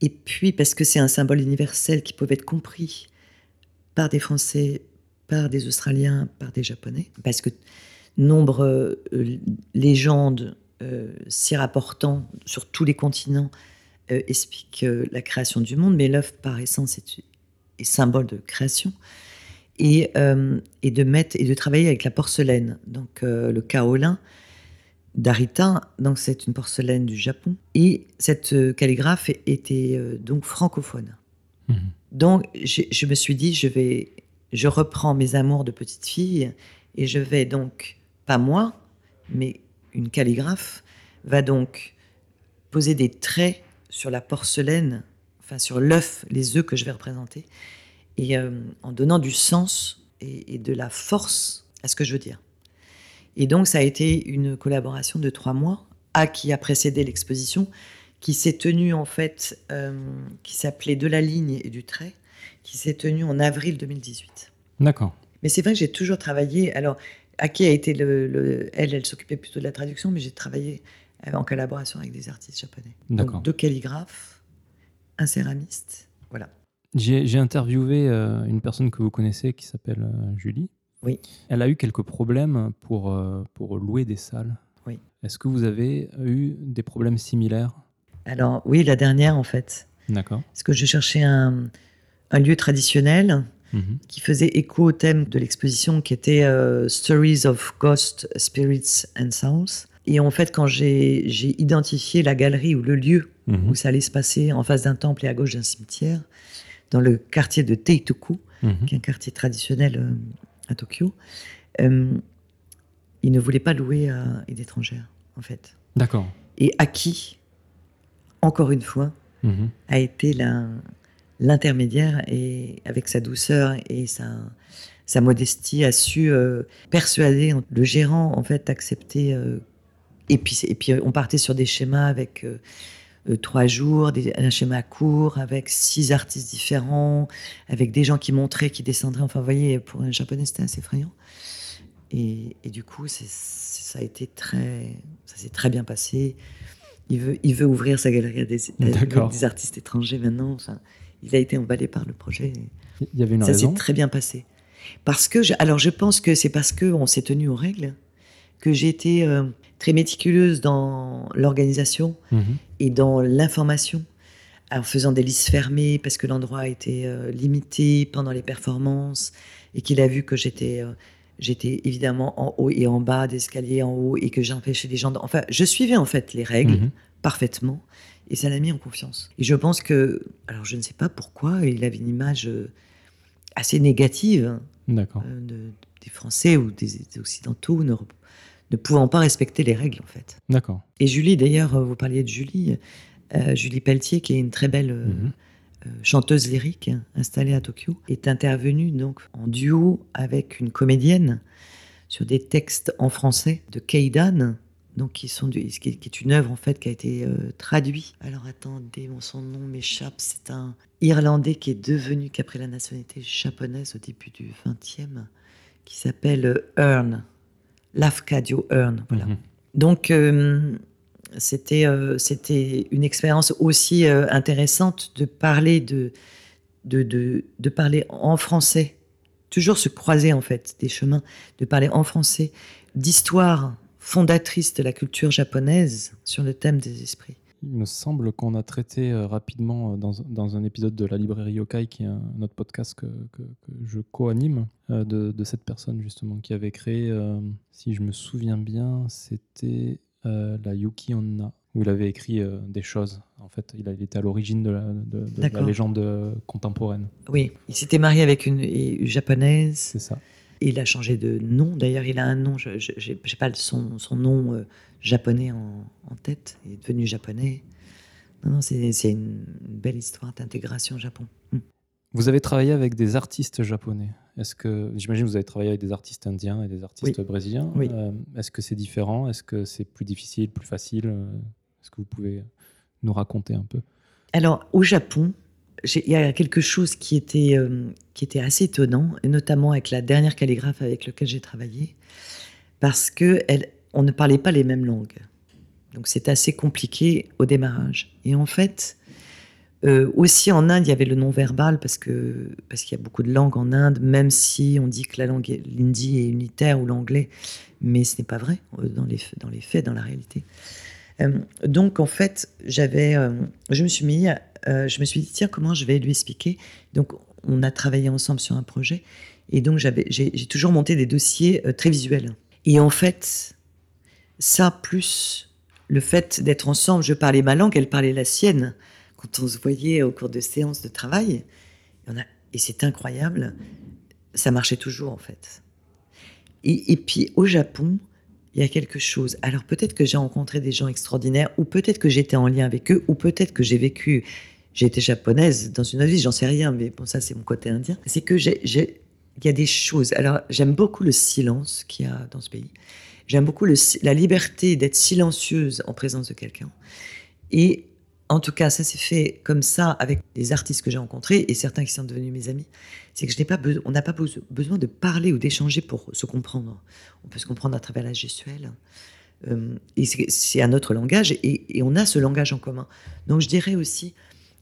et puis parce que c'est un symbole universel qui pouvait être compris par des Français, par des Australiens, par des Japonais, parce que nombre euh, légendes euh, s'y rapportant sur tous les continents euh, expliquent euh, la création du monde, mais l'œuf par essence est, est symbole de création. Et, euh, et de mettre et de travailler avec la porcelaine, donc euh, le kaolin d'Arita, donc c'est une porcelaine du Japon. Et cette euh, calligraphe était euh, donc francophone. Mhm. Donc, je, je me suis dit, je vais, je reprends mes amours de petite fille et je vais donc, pas moi, mais une calligraphe, va donc poser des traits sur la porcelaine, enfin sur l'œuf, les œufs que je vais représenter, et euh, en donnant du sens et, et de la force à ce que je veux dire. Et donc, ça a été une collaboration de trois mois, à qui a précédé l'exposition, qui s'est tenue en fait, euh, qui s'appelait De la ligne et du trait, qui s'est tenue en avril 2018. D'accord. Mais c'est vrai que j'ai toujours travaillé. Alors, Aki a été le, le- elle, elle s'occupait plutôt de la traduction, mais j'ai travaillé euh, en collaboration avec des artistes japonais. D'accord. Donc, deux calligraphes, un céramiste, voilà. J'ai j'ai interviewé euh, une personne que vous connaissez qui s'appelle euh, Julie. Oui. Elle a eu quelques problèmes pour, euh, pour louer des salles. Oui. Est-ce que vous avez eu des problèmes similaires? Alors, oui, la dernière en fait, D'accord. parce que je cherchais un, un lieu traditionnel Mhm. qui faisait écho au thème de l'exposition qui était euh, Stories of Ghosts, Spirits and Souls. Et en fait, quand j'ai identifié la galerie ou le lieu Mhm. où ça allait se passer en face d'un temple et à gauche d'un cimetière, dans le quartier de Teitoku, Mhm. qui est un quartier traditionnel euh, à Tokyo, euh, ils ne voulaient pas louer à une étrangère, en fait. D'accord. Et Aki, encore une fois, Mhm. a été la- l'intermédiaire et avec sa douceur et sa, sa modestie a su euh, persuader le gérant en fait d'accepter euh, et puis et puis on partait sur des schémas avec euh, trois jours des- un schéma court avec six artistes différents avec des gens qui montraient qui descendraient. Enfin vous voyez pour un japonais c'était assez effrayant. Et, et du coup c'est c'est- ça a été très ça s'est très bien passé. Il veut, il veut ouvrir sa galerie à des, à- artistes étrangers maintenant. Enfin, il a été emballé par le projet. Il y avait une ça s'est très bien passé. Parce que, je- alors je pense que c'est parce qu'on s'est tenu aux règles que j'ai été euh, très méticuleuse dans l'organisation Mhm. et dans l'information, en faisant des listes fermées parce que l'endroit a été euh, limité pendant les performances et qu'il a vu que j'étais euh, j'étais évidemment en haut et en bas d'escalier en haut et que j'empêchais les gens. de- Enfin, je suivais en fait les règles Mhm. parfaitement et ça l'a mis en confiance. Et je pense que, alors je ne sais pas pourquoi, il avait une image euh, assez négative D'accord. euh, de- des Français ou des, des Occidentaux ne, ne pouvant pas respecter les règles en fait. D'accord. Et Julie, d'ailleurs, euh, vous parliez de Julie, euh, Julie Pelletier, qui est une très belle euh, Mhm. chanteuse lyrique hein, installée à Tokyo, est intervenue donc en duo avec une comédienne sur des textes en français de Keidan, donc qui sont du- qui, qui est une œuvre en fait qui a été euh, traduite. Alors attendez, bon, son nom m'échappe. C'est un Irlandais qui est devenu, qui a pris la nationalité japonaise au début du XXe, qui s'appelle euh, Hearn, Lafcadio Hearn. Voilà. Mhm. Donc, euh, c'était euh, c'était une expérience aussi euh, intéressante de parler de, de, de, de parler en français, toujours se croiser en fait des chemins, de parler en français d'histoire fondatrice de la culture japonaise sur le thème des esprits. Il me semble qu'on a traité euh, rapidement euh, dans, dans un épisode de la librairie Yokai, qui est un, autre podcast que, que- que je co-anime, euh, de, de cette personne justement qui avait créé, euh, si je me souviens bien, c'était euh, la Yuki Onna, où il avait écrit euh, des choses. En fait, il, était à l'origine de la, de- de la D'accord. légende contemporaine. Oui, il s'était marié avec une, une japonaise. C'est ça. Il a changé de nom. D'ailleurs, il a un nom, je n'ai pas son, son nom euh, japonais en, en tête. Il est devenu japonais. Non, non, c'est une belle histoire d'intégration au Japon. Mm. Vous avez travaillé avec des artistes japonais. Est-ce que j'imagine que vous avez travaillé avec des artistes indiens et des artistes brésiliens. Oui. Euh, Est-ce que c'est différent? Est-ce que c'est plus difficile, plus facile? Euh, Est-ce que vous pouvez nous raconter un peu? Alors, au Japon, il y a quelque chose qui était, euh, qui était assez étonnant, notamment avec la dernière calligraphe avec laquelle j'ai travaillé, parce que on ne parlait pas les mêmes langues. Donc c'est assez compliqué au démarrage. Et en fait, euh, aussi en Inde, il y avait le non-verbal parce que parce qu'il y a beaucoup de langues en Inde, même si on dit que la langue l'hindi est unitaire ou l'anglais, mais ce n'est pas vrai euh, dans les dans les faits, dans la réalité. donc en fait, je me suis mis euh, je me suis dit, tiens, comment je vais lui expliquer? Donc, on a travaillé ensemble sur un projet. Et donc, j'ai toujours monté des dossiers euh, très visuels. Et en fait, ça, plus le fait d'être ensemble, je parlais ma langue, elle parlait la sienne. Quand on se voyait au cours de séances de travail, et c'est incroyable, ça marchait toujours en fait. et, puis au Japon, il y a quelque chose. Alors peut-être que j'ai rencontré des gens extraordinaires, ou peut-être que j'étais en lien avec eux, ou peut-être que j'ai vécu, j'ai été japonaise dans une vie, j'en sais rien, mais bon, ça c'est mon côté indien. C'est que j'ai, il y a des choses. Alors j'aime beaucoup le silence qu'il y a dans ce pays. J'aime beaucoup la liberté d'être silencieuse en présence de quelqu'un. Et en tout cas, ça s'est fait comme ça avec les artistes que j'ai rencontrés et certains qui sont devenus mes amis. C'est que je n'ai pas on n'a pas besoin de parler ou d'échanger pour se comprendre. On peut se comprendre à travers la gestuelle. Euh, c'est un autre langage et, on a ce langage en commun. Donc je dirais aussi,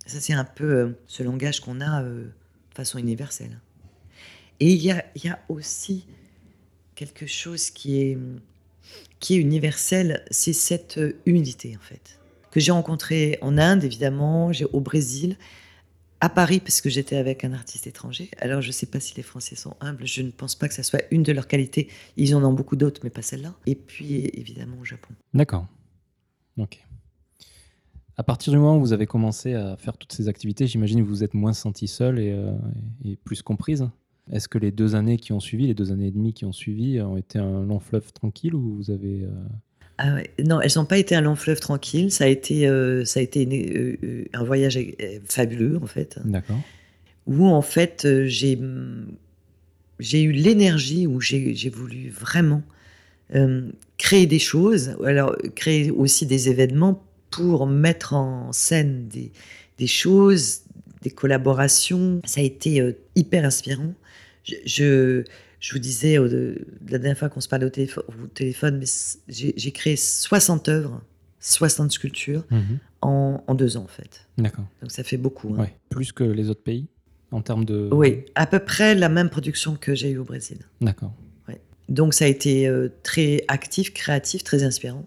ça c'est un peu euh, ce langage qu'on a euh, de façon universelle. Et il y a, y a, aussi quelque chose qui est, qui est universel, c'est cette humilité en fait que j'ai rencontré en Inde, évidemment, au Brésil, à Paris, parce que j'étais avec un artiste étranger. Alors, je ne sais pas si les Français sont humbles, je ne pense pas que ça soit une de leurs qualités. Ils en ont beaucoup d'autres, mais pas celle-là. Et puis, évidemment, au Japon. D'accord. Ok. À partir du moment où vous avez commencé à faire toutes ces activités, j'imagine que vous vous êtes moins senti seul et, euh, et plus comprise. Est-ce que les deux années qui ont suivi, les deux années et demie qui ont suivi, ont été un long fleuve tranquille ou vous avez euh, ah non, elles n'ont pas été un long fleuve tranquille. Ça a été, euh, ça a été euh, euh, un voyage fabuleux, en fait. D'accord. Où, en fait, j'ai, j'ai eu l'énergie, où j'ai, voulu vraiment créer des choses, alors créer aussi des événements pour mettre en scène des, des choses, des collaborations. Ça a été hyper inspirant. je je vous disais la dernière fois qu'on se parlait au, téléphone, j'ai créé 60 œuvres, 60 sculptures mhm. en, deux ans en fait. D'accord. Donc ça fait beaucoup. Hein. Plus que les autres pays en termes de. Oui, à peu près la même production que j'ai eue au Brésil. D'accord. Donc ça a été euh, très actif, créatif, très inspirant.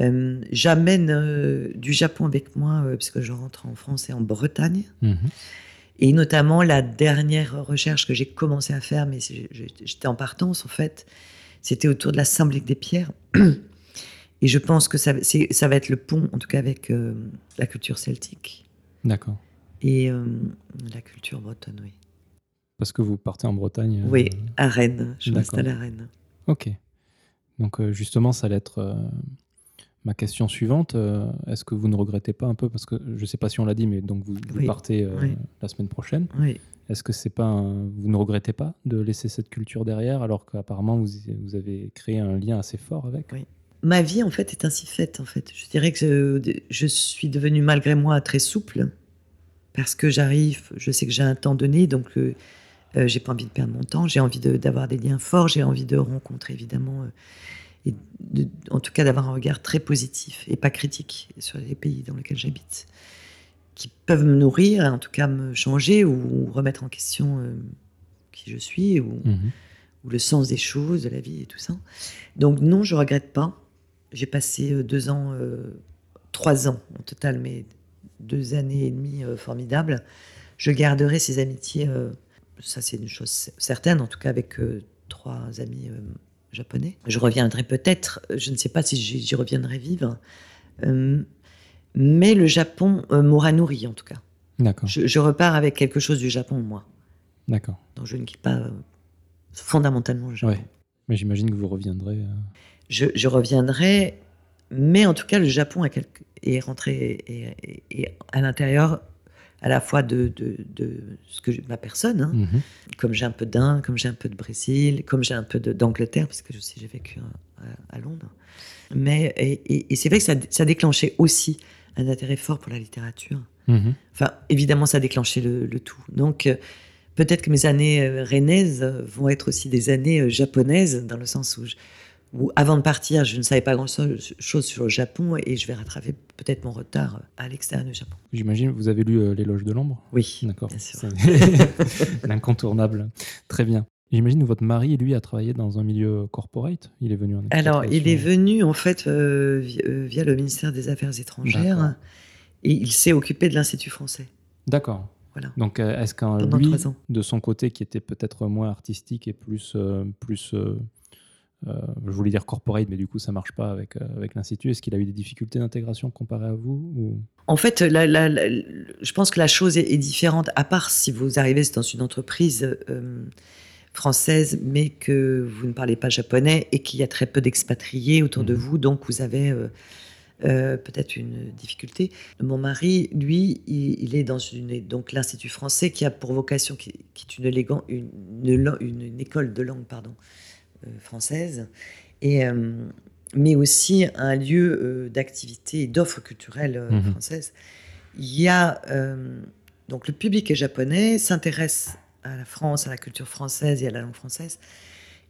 Euh, j'amène euh, du Japon avec moi, puisque je rentre en France et en Bretagne. Mhm. Et notamment, la dernière recherche que j'ai commencé à faire, mais j'étais en partance en fait, c'était autour de la symbolique des pierres. Et je pense que ça, ça va être le pont, en tout cas avec euh, la culture celtique. D'accord. Et euh, la culture bretonne, oui. Parce que vous partez en Bretagne Oui, euh, à Rennes. Je m'installe à Rennes. Ok. Donc justement, ça allait être Ma question suivante, euh, est-ce que vous ne regrettez pas un peu, parce que je ne sais pas si on l'a dit, mais donc vous, partez euh, la semaine prochaine. Oui. Est-ce que c'est pas vous ne regrettez pas de laisser cette culture derrière, alors qu'apparemment vous, vous, avez créé un lien assez fort avec. Ma vie en fait est ainsi faite en fait. Je dirais que je, suis devenue malgré moi très souple parce que j'arrive, je sais que j'ai un temps donné, donc euh, j'ai pas envie de perdre mon temps, j'ai envie d'avoir des liens forts, j'ai envie de rencontrer évidemment et en tout cas d'avoir un regard très positif et pas critique sur les pays dans lesquels j'habite, qui peuvent me nourrir, en tout cas me changer ou remettre en question euh, qui je suis ou, mhm. ou, le sens des choses, de la vie et tout ça. Donc non, je regrette pas. J'ai passé euh, deux ans, euh, trois ans au total, mais deux années et demie formidables. Je garderai ces amitiés, ça c'est une chose certaine, en tout cas avec trois amis japonais. Je reviendrai peut-être, je ne sais pas si j'y reviendrai vivre, euh, mais le Japon euh, m'aura nourri en tout cas. D'accord. Je, repars avec quelque chose du Japon, moi. D'accord. Donc je ne quitte pas euh, fondamentalement le Japon. Mais j'imagine que vous reviendrez. Je, reviendrai, mais en tout cas, le Japon est, rentré et, à l'intérieur à la fois de, de, ce que ma personne, hein. mhm. comme j'ai un peu d'Inde, comme j'ai un peu de Brésil, comme j'ai un peu d'Angleterre, parce que je sais j'ai vécu à, Londres. Mais et, c'est vrai que ça, ça, déclenchait aussi un intérêt fort pour la littérature. Mhm. Enfin, évidemment, ça a déclenché le, le tout. Donc, euh, peut-être que mes années euh, rennaises euh, vont être aussi des années euh, japonaises, dans le sens où, je- où, avant de partir, je ne savais pas grand-chose sur le Japon et je vais rattraper peut-être mon retard à l'extérieur du Japon. J'imagine, vous avez lu euh, L'éloge de l'ombre? Oui, D'accord. bien sûr. C'est (laughs) l'incontournable. Très bien. J'imagine que votre mari, lui, a travaillé dans un milieu corporate. Il est venu en Alors, il est venu en fait euh, euh, via le ministère des Affaires étrangères et il s'est occupé de l'Institut français. D'accord. Voilà. Donc, euh, est-ce qu'un lui, de son côté, qui était peut-être moins artistique et plus, euh, plus je voulais dire corporate, mais du coup, ça marche pas avec, euh, avec l'Institut. Est-ce qu'il a eu des difficultés d'intégration comparé à vous ou... En fait, la- la- la- je pense que la chose est, est différente, à part si vous arrivez dans une entreprise euh, française, mais que vous ne parlez pas japonais et qu'il y a très peu d'expatriés autour de Mhm. vous, donc vous avez euh, euh, peut-être une difficulté. Mon mari, lui, il, il est dans une, donc l'Institut français qui a pour vocation, qui, qui est une, une, une- une- une école de langue pardon, euh, française, et, euh, mais aussi un lieu euh, d'activité et d'offres culturelles euh, Mhm. françaises. Il y a euh, donc le public est japonais, s'intéresse à la France, à la culture française et à la langue française.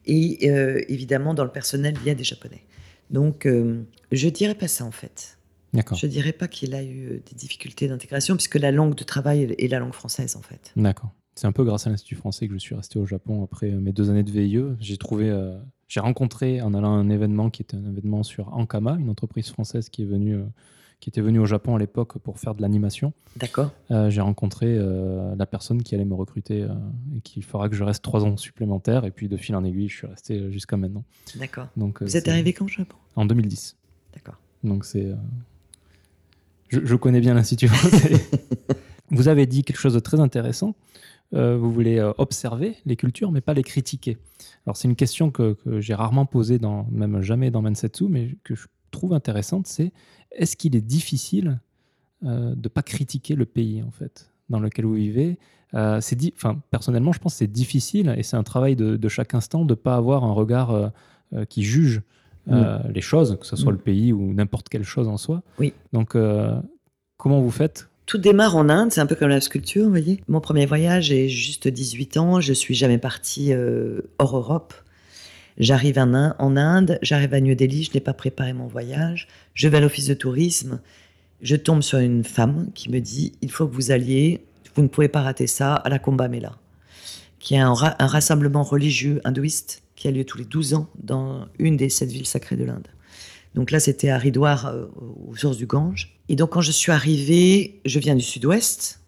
Et euh, évidemment, dans le personnel, il y a des japonais. Donc, euh, je dirais pas ça en fait. D'accord. Je dirais pas qu'il a eu euh, des difficultés d'intégration, puisque la langue de travail est la langue française en fait. D'accord. C'est un peu grâce à l'Institut français que je suis resté au Japon après mes deux années de VIE. J'ai trouvé, euh, j'ai rencontré en allant à un événement qui était un événement sur Ankama, une entreprise française qui est venue, euh, qui était venue au Japon à l'époque pour faire de l'animation. D'accord Euh, j'ai rencontré la personne qui allait me recruter et qui fera que je reste trois ans supplémentaires. Et puis de fil en aiguille, je suis resté jusqu'à maintenant. D'accord. Donc, Vous êtes arrivé quand au Japon? En 2010. D'accord. Donc c'est. Je, je connais bien l'Institut français. (laughs) vous avez dit quelque chose de très intéressant. Euh, vous voulez euh, observer les cultures, mais pas les critiquer. Alors c'est une question que, que j'ai rarement posée, dans, même jamais dans Mansetsu, mais que je trouve intéressante, c'est est-ce qu'il est difficile euh, de ne pas critiquer le pays, en fait, dans lequel vous vivez? Euh, c'est di- Personnellement, je pense que c'est difficile, et c'est un travail de, de chaque instant, de ne pas avoir un regard qui juge euh, les choses, que ce soit Mm. le pays ou n'importe quelle chose en soi. Oui. Donc, euh, comment vous faites Tout démarre en Inde, c'est un peu comme la sculpture, vous voyez. Mon premier voyage, j'ai juste 18 ans, je suis jamais partie euh, hors Europe. J'arrive en, In- en Inde, j'arrive à New Delhi, je n'ai pas préparé mon voyage. Je vais à l'office de tourisme, je tombe sur une femme qui me dit il faut que vous alliez, vous ne pouvez pas rater ça, à la Kumbh Mela, qui est un, un rassemblement religieux hindouiste qui a lieu tous les 12 ans dans une des sept villes sacrées de l'Inde. Donc là, c'était à Haridwar, euh, aux sources du Gange. Et donc, quand je suis arrivée, je viens du sud-ouest.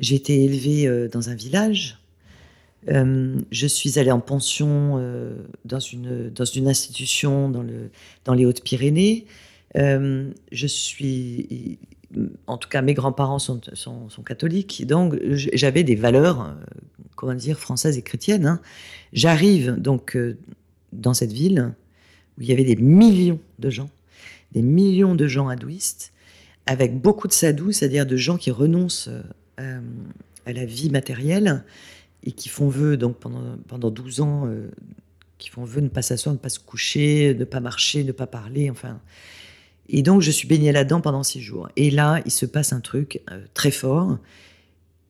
J'ai été élevée euh, dans un village. Euh, je suis allée en pension dans, une, institution dans, le, dans les Hautes-Pyrénées. Je suis. En tout cas, mes grands-parents sont, catholiques. Donc, j'avais des valeurs, comment dire, françaises et chrétiennes. hein. J'arrive donc dans cette ville où il y avait des millions de gens, des millions de gens hindouistes, avec beaucoup de sadhus, c'est-à-dire de gens qui renoncent euh, à la vie matérielle et qui font vœu, donc pendant, pendant 12 ans, euh, qui font vœu de ne pas s'asseoir, de ne pas se coucher, de ne pas marcher, de ne pas parler, enfin. Et donc, je suis baignée là-dedans pendant six jours. Et là, il se passe un truc euh, très fort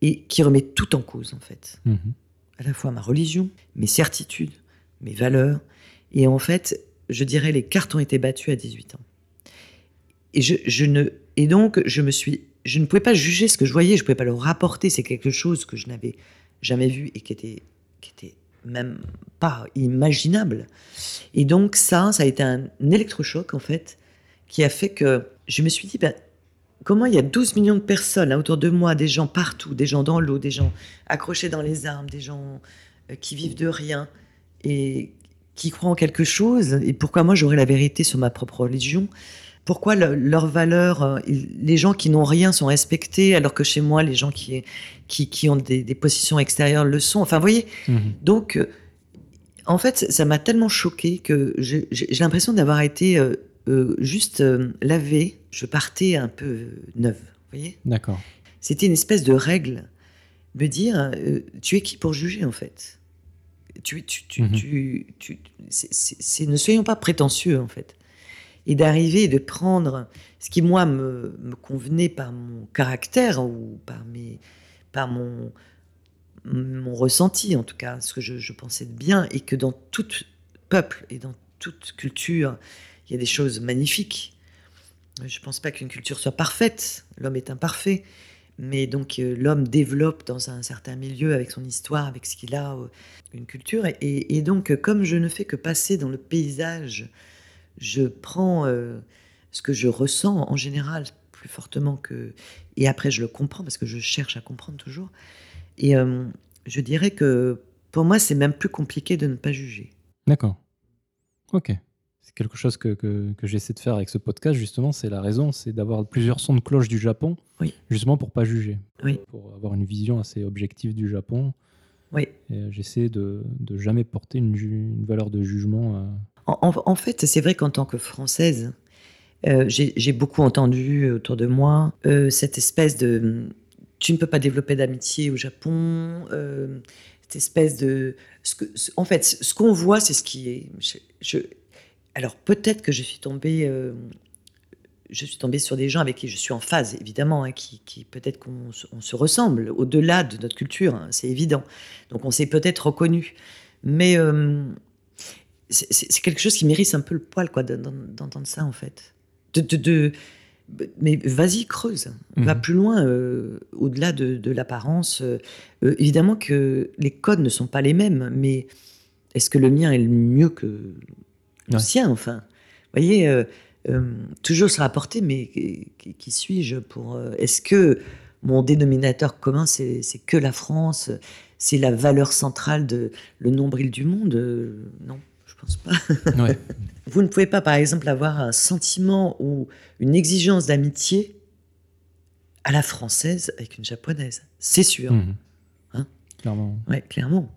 et qui remet tout en cause, en fait Mhm. à la fois ma religion, mes certitudes, mes valeurs. Et en fait, je dirais, les cartes ont été battues à 18 ans. Et, je, ne, et donc, je me suis, je ne pouvais pas juger ce que je voyais, je ne pouvais pas le rapporter. C'est quelque chose que je n'avais jamais vu et qui était, même pas imaginable. Et donc, ça, ça a été un électrochoc, en fait, qui a fait que je me suis dit, ben, comment il y a 12 millions de personnes autour de moi, des gens partout, des gens dans l'eau, des gens accrochés dans les arbres, des gens euh, qui vivent de rien et qui croient en quelque chose. Et pourquoi moi j'aurais la vérité sur ma propre religion? Pourquoi le- leurs valeurs, euh, les gens qui n'ont rien sont respectés, alors que chez moi, les gens qui, qui, qui ont des, des positions extérieures le sont? Enfin, vous voyez, Mhm. donc, euh, en fait, ça m'a tellement choqué que j'ai l'impression d'avoir été euh, euh, juste euh, lavée. Je partais un peu neuve, vous voyez? D'accord. C'était une espèce de règle. Me dire, tu es qui pour juger, en fait? Tu, tu, tu, Mhm. tu, c'est- Ne soyons pas prétentieux, en fait. et d'arriver et de prendre ce qui, moi, me, me convenait par mon caractère ou par, mes, par mon, mon ressenti, en tout cas, ce que je, je pensais de bien, et que dans tout peuple et dans toute culture, il y a des choses magnifiques. Je ne pense pas qu'une culture soit parfaite, l'homme est imparfait, mais donc euh, l'homme développe dans un certain milieu avec son histoire, avec ce qu'il a, euh, une culture. Et, donc, comme je ne fais que passer dans le paysage, je prends euh, ce que je ressens en général plus fortement que... Et après, je le comprends parce que je cherche à comprendre toujours. Et euh, je dirais que pour moi, c'est même plus compliqué de ne pas juger. D'accord. Ok. C'est quelque chose que, que, que j'essaie de faire avec ce podcast, justement. C'est la raison, c'est d'avoir plusieurs sons de cloche du Japon, Oui. justement pour pas juger. Oui. Pour avoir une vision assez objective du Japon. Oui. Euh, j'essaie de, de jamais porter une, une valeur de jugement. à- En, en- en fait, c'est vrai qu'en tant que Française, euh, j'ai beaucoup entendu autour de moi euh, cette espèce de... Tu ne peux pas développer d'amitié au Japon, euh, cette espèce de... Ce que, ce- en fait, ce qu'on voit, c'est ce qui est. Je, je- alors peut-être que je suis tombée... euh, je suis tombée sur des gens avec qui je suis en phase, évidemment, hein, qui, qui peut-être qu'on se- on se ressemble au-delà de notre culture, hein, c'est évident. Donc on s'est peut-être reconnus. Mais euh, c'est quelque chose qui mérite un peu le poil, quoi, d'en- d'entendre ça, en fait. De, de, de- mais vas-y, creuse. Va Mhm. plus loin, euh, au-delà de, de l'apparence. Évidemment que les codes ne sont pas les mêmes, mais est-ce que le mien est le mieux que le Ouais. enfin Vous voyez, euh, euh, toujours se rapporter, mais qui, suis-je pour... euh, est-ce que mon dénominateur commun, c'est que la France C'est la valeur centrale de le nombril du monde Non, je pense pas. (laughs) Ouais. Vous ne pouvez pas, par exemple, avoir un sentiment ou une exigence d'amitié à la française avec une japonaise. C'est sûr, Mhm. Hein? Clairement. ouais, clairement.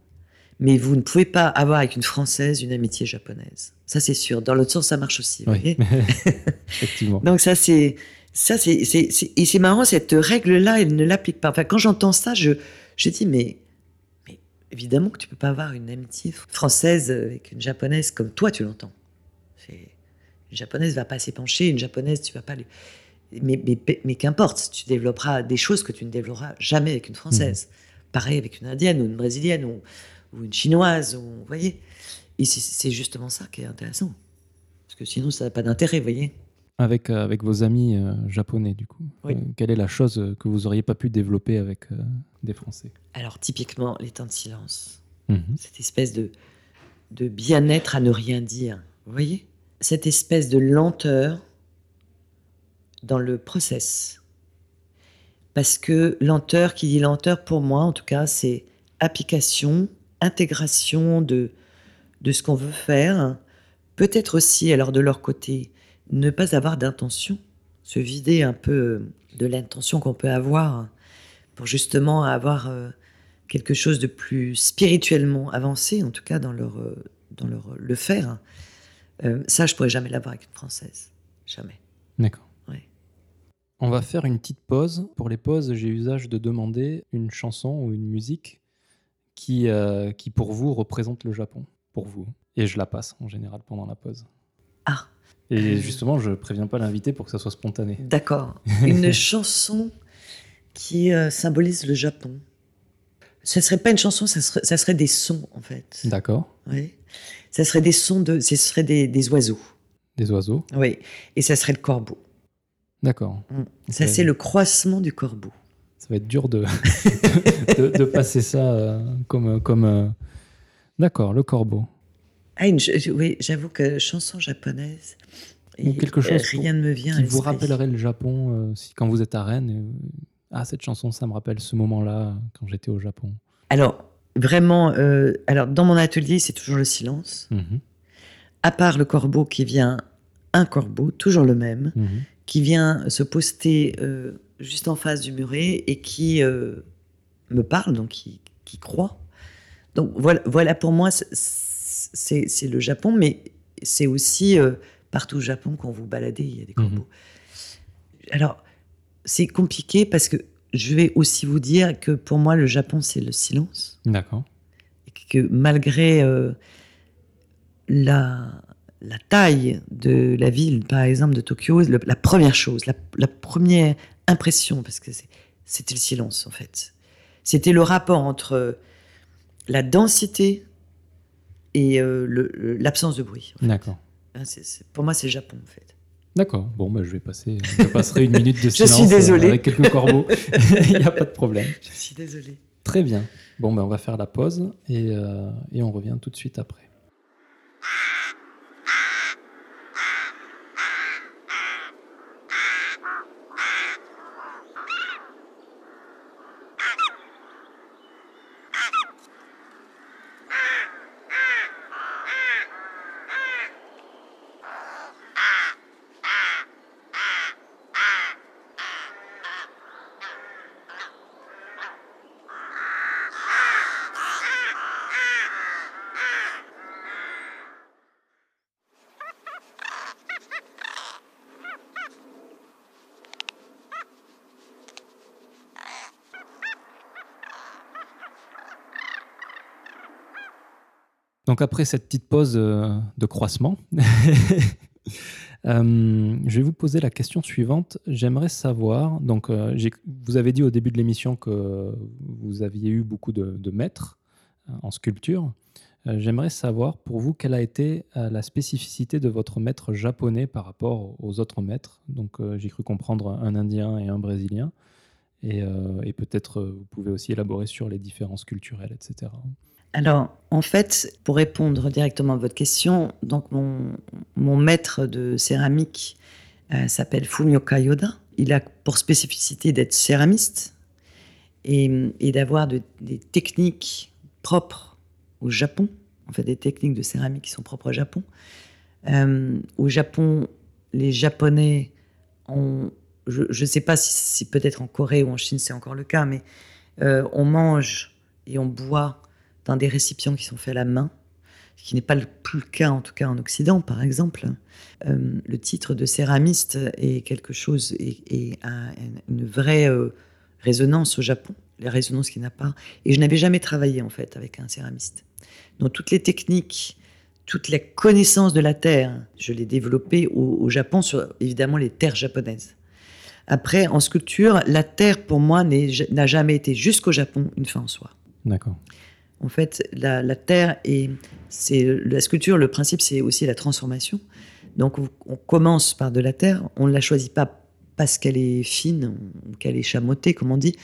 Mais vous ne pouvez pas avoir avec une française une amitié japonaise. Ça, c'est sûr. Dans l'autre sens, ça marche aussi. vous Oui. voyez (laughs) Effectivement. Donc ça, c'est ça, c'est et c'est marrant cette règle-là, elle ne l'applique pas. Enfin, quand j'entends ça, je je dis mais mais évidemment que tu peux pas avoir une amitié française avec une japonaise comme toi tu l'entends. Une japonaise va pas s'épancher, une japonaise tu vas pas lui. Mais, mais, mais qu'importe, tu développeras des choses que tu ne développeras jamais avec une française. Pareil avec une indienne ou une brésilienne ou, ou une chinoise, ou, vous voyez. Et c'est- justement ça qui est intéressant. Parce que sinon, ça n'a pas d'intérêt, vous voyez. Avec, euh, avec vos amis euh, japonais, du coup. Oui. Euh, quelle est la chose que vous auriez pas pu développer avec euh, des Français? Alors, typiquement, les temps de silence. Mhm. cette espèce de, de bien-être à ne rien dire. Vous voyez Cette espèce de lenteur dans le process. Parce que lenteur, qui dit lenteur, pour moi en tout cas, c'est application, intégration de, de ce qu'on veut faire. Peut-être aussi, alors de leur côté, ne pas avoir d'intention, se vider un peu de l'intention qu'on peut avoir pour justement avoir euh, quelque chose de plus spirituellement avancé, en tout cas dans leur, euh, dans leur euh, le faire. Euh, ça, je pourrais jamais l'avoir avec une française, jamais. D'accord. Ouais. On va faire une petite pause. Pour les pauses, j'ai usage de demander une chanson ou une musique qui, euh, qui pour vous, représente le Japon. Pour vous. Et je la passe en général pendant la pause. Ah, Et Euh. justement, je préviens pas l'invité pour que ça soit spontané. d'accord. (laughs) Une chanson qui euh, symbolise le Japon. Ce serait pas une chanson, ça serait, ça serait des sons en fait. D'accord. Oui. Ça serait des sons de, ce serait des, des oiseaux. Des oiseaux. Oui. Et ça serait le corbeau. D'accord. Mm. Ça c'est le croissement du corbeau. Ça va être dur de, (laughs) de, de passer ça euh, comme. comme euh, D'accord, le corbeau. Ah, une, oui, j'avoue que chanson japonaise. Ou et, quelque chose rien ne me vient. Qui vous rappellerait le Japon euh, si, quand vous êtes à Rennes Ah, cette chanson, ça me rappelle ce moment-là quand j'étais au Japon. Alors, vraiment, alors dans mon atelier, c'est toujours le silence. Mhm, À part le corbeau qui vient, un corbeau, toujours le même, mhm. qui vient se poster juste en face du muret et qui euh, me parle, donc qui, qui croit. Donc voilà, voilà pour moi, c'est- le Japon, mais c'est aussi euh, partout au Japon quand vous baladez, il y a des Mhm. corbeaux. Alors, c'est compliqué parce que je vais aussi vous dire que pour moi, le Japon, c'est le silence. D'accord. Et que malgré euh, la, la taille de la ville, par exemple, de Tokyo, la première chose, la, première impression, parce que c'était le silence, en fait. C'était le rapport entre la densité et euh, l'absence de bruit. D'accord. Hein, pour moi, c'est le Japon, en fait. D'accord. Bon, bah, je vais passer. Je passerai une minute de (laughs) silence. désolé. avec quelques corbeaux. (laughs) Il n'y a pas de problème. Je suis désolé. Très bien. Bon, ben, on va faire la pause et, euh, et on revient tout de suite après. Donc après cette petite pause euh, de croissement, (laughs) euh, je vais vous poser la question suivante. J'aimerais savoir, donc euh, vous avez dit au début de l'émission que vous aviez eu beaucoup de, maîtres en sculpture. J'aimerais savoir pour vous quelle a été la spécificité de votre maître japonais par rapport aux autres maîtres? Donc j'ai cru comprendre un Indien et un Brésilien. Et, peut-être vous pouvez aussi élaborer sur les différences culturelles, etc. Alors, en fait, pour répondre directement à votre question, donc mon, maître de céramique euh, s'appelle Fumio Kayoda. Il a pour spécificité d'être céramiste et, d'avoir des techniques propres au Japon, en fait des techniques de céramique qui sont propres au Japon. Euh, au Japon, les Japonais ont, je ne sais pas si, peut-être en Corée ou en Chine c'est encore le cas, mais euh, on mange et on boit dans des récipients qui sont faits à la main, ce qui n'est pas le plus le cas en tout cas en Occident par exemple. Euh, le titre de céramiste est quelque chose et, a une vraie euh, résonance au Japon, la résonance qui n'a pas. Et je n'avais jamais travaillé en fait avec un céramiste. Donc toutes les techniques, toute la connaissance de la terre, je l'ai développée au, Japon sur évidemment les terres japonaises. Après, en sculpture, la terre pour moi n'a jamais été jusqu'au Japon une fin en soi. D'accord. En fait, la, terre et c'est la sculpture. Le principe, c'est aussi la transformation. Donc, on commence par de la terre. On ne la choisit pas parce qu'elle est fine qu'elle est chamottée, comme on dit.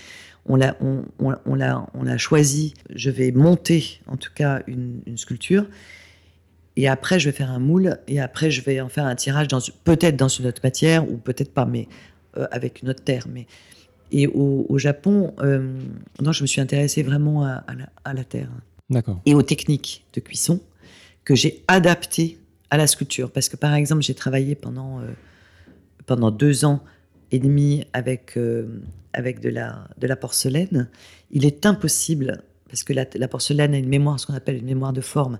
On l'a, on, on, l'a, on l'a choisi. Je vais monter, en tout cas, une, sculpture. Et après, je vais faire un moule. Et après, je vais en faire un tirage peut-être dans une autre matière ou peut-être pas, mais euh, avec une autre terre. Mais et au, Japon, euh, je me suis intéressée vraiment à, la, terre. D'accord. Et aux techniques de cuisson que j'ai adaptées à la sculpture. Parce que, par exemple, j'ai travaillé pendant, euh, pendant deux ans et demi avec, euh, avec de, la, de la porcelaine. Il est impossible, parce que la, porcelaine a une mémoire, ce qu'on appelle une mémoire de forme,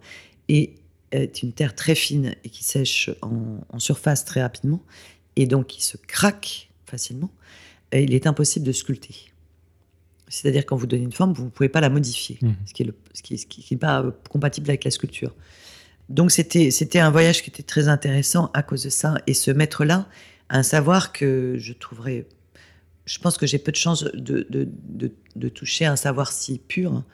et est une terre très fine et qui sèche en, en surface très rapidement, et donc qui se craque facilement il est impossible de sculpter. C'est-à-dire quand vous donnez une forme, vous ne pouvez pas la modifier, mmh. ce qui n'est ce qui, pas euh, compatible avec la sculpture. Donc c'était c'était un voyage qui était très intéressant à cause de ça. Et ce maître-là, un savoir que je trouverais... Je pense que j'ai peu de chance de, de, de, toucher un savoir si pur.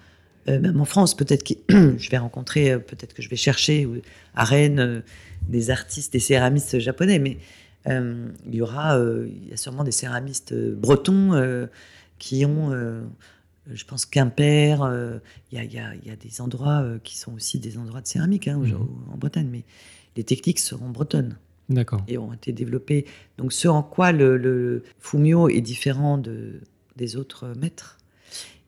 Euh, même en France, peut-être que (clears throat) je vais rencontrer, euh, peut-être que je vais chercher à Rennes des artistes, des céramistes japonais, mais euh, il y aura, euh, il y a sûrement des céramistes euh, bretons qui ont, je pense, Quimper. Il y, a, des endroits qui sont aussi des endroits de céramique hein, mhm. en Bretagne, mais les techniques seront bretonnes. D'accord. Et ont été développées. Donc, ce en quoi le, Fumio est différent de, des autres maîtres.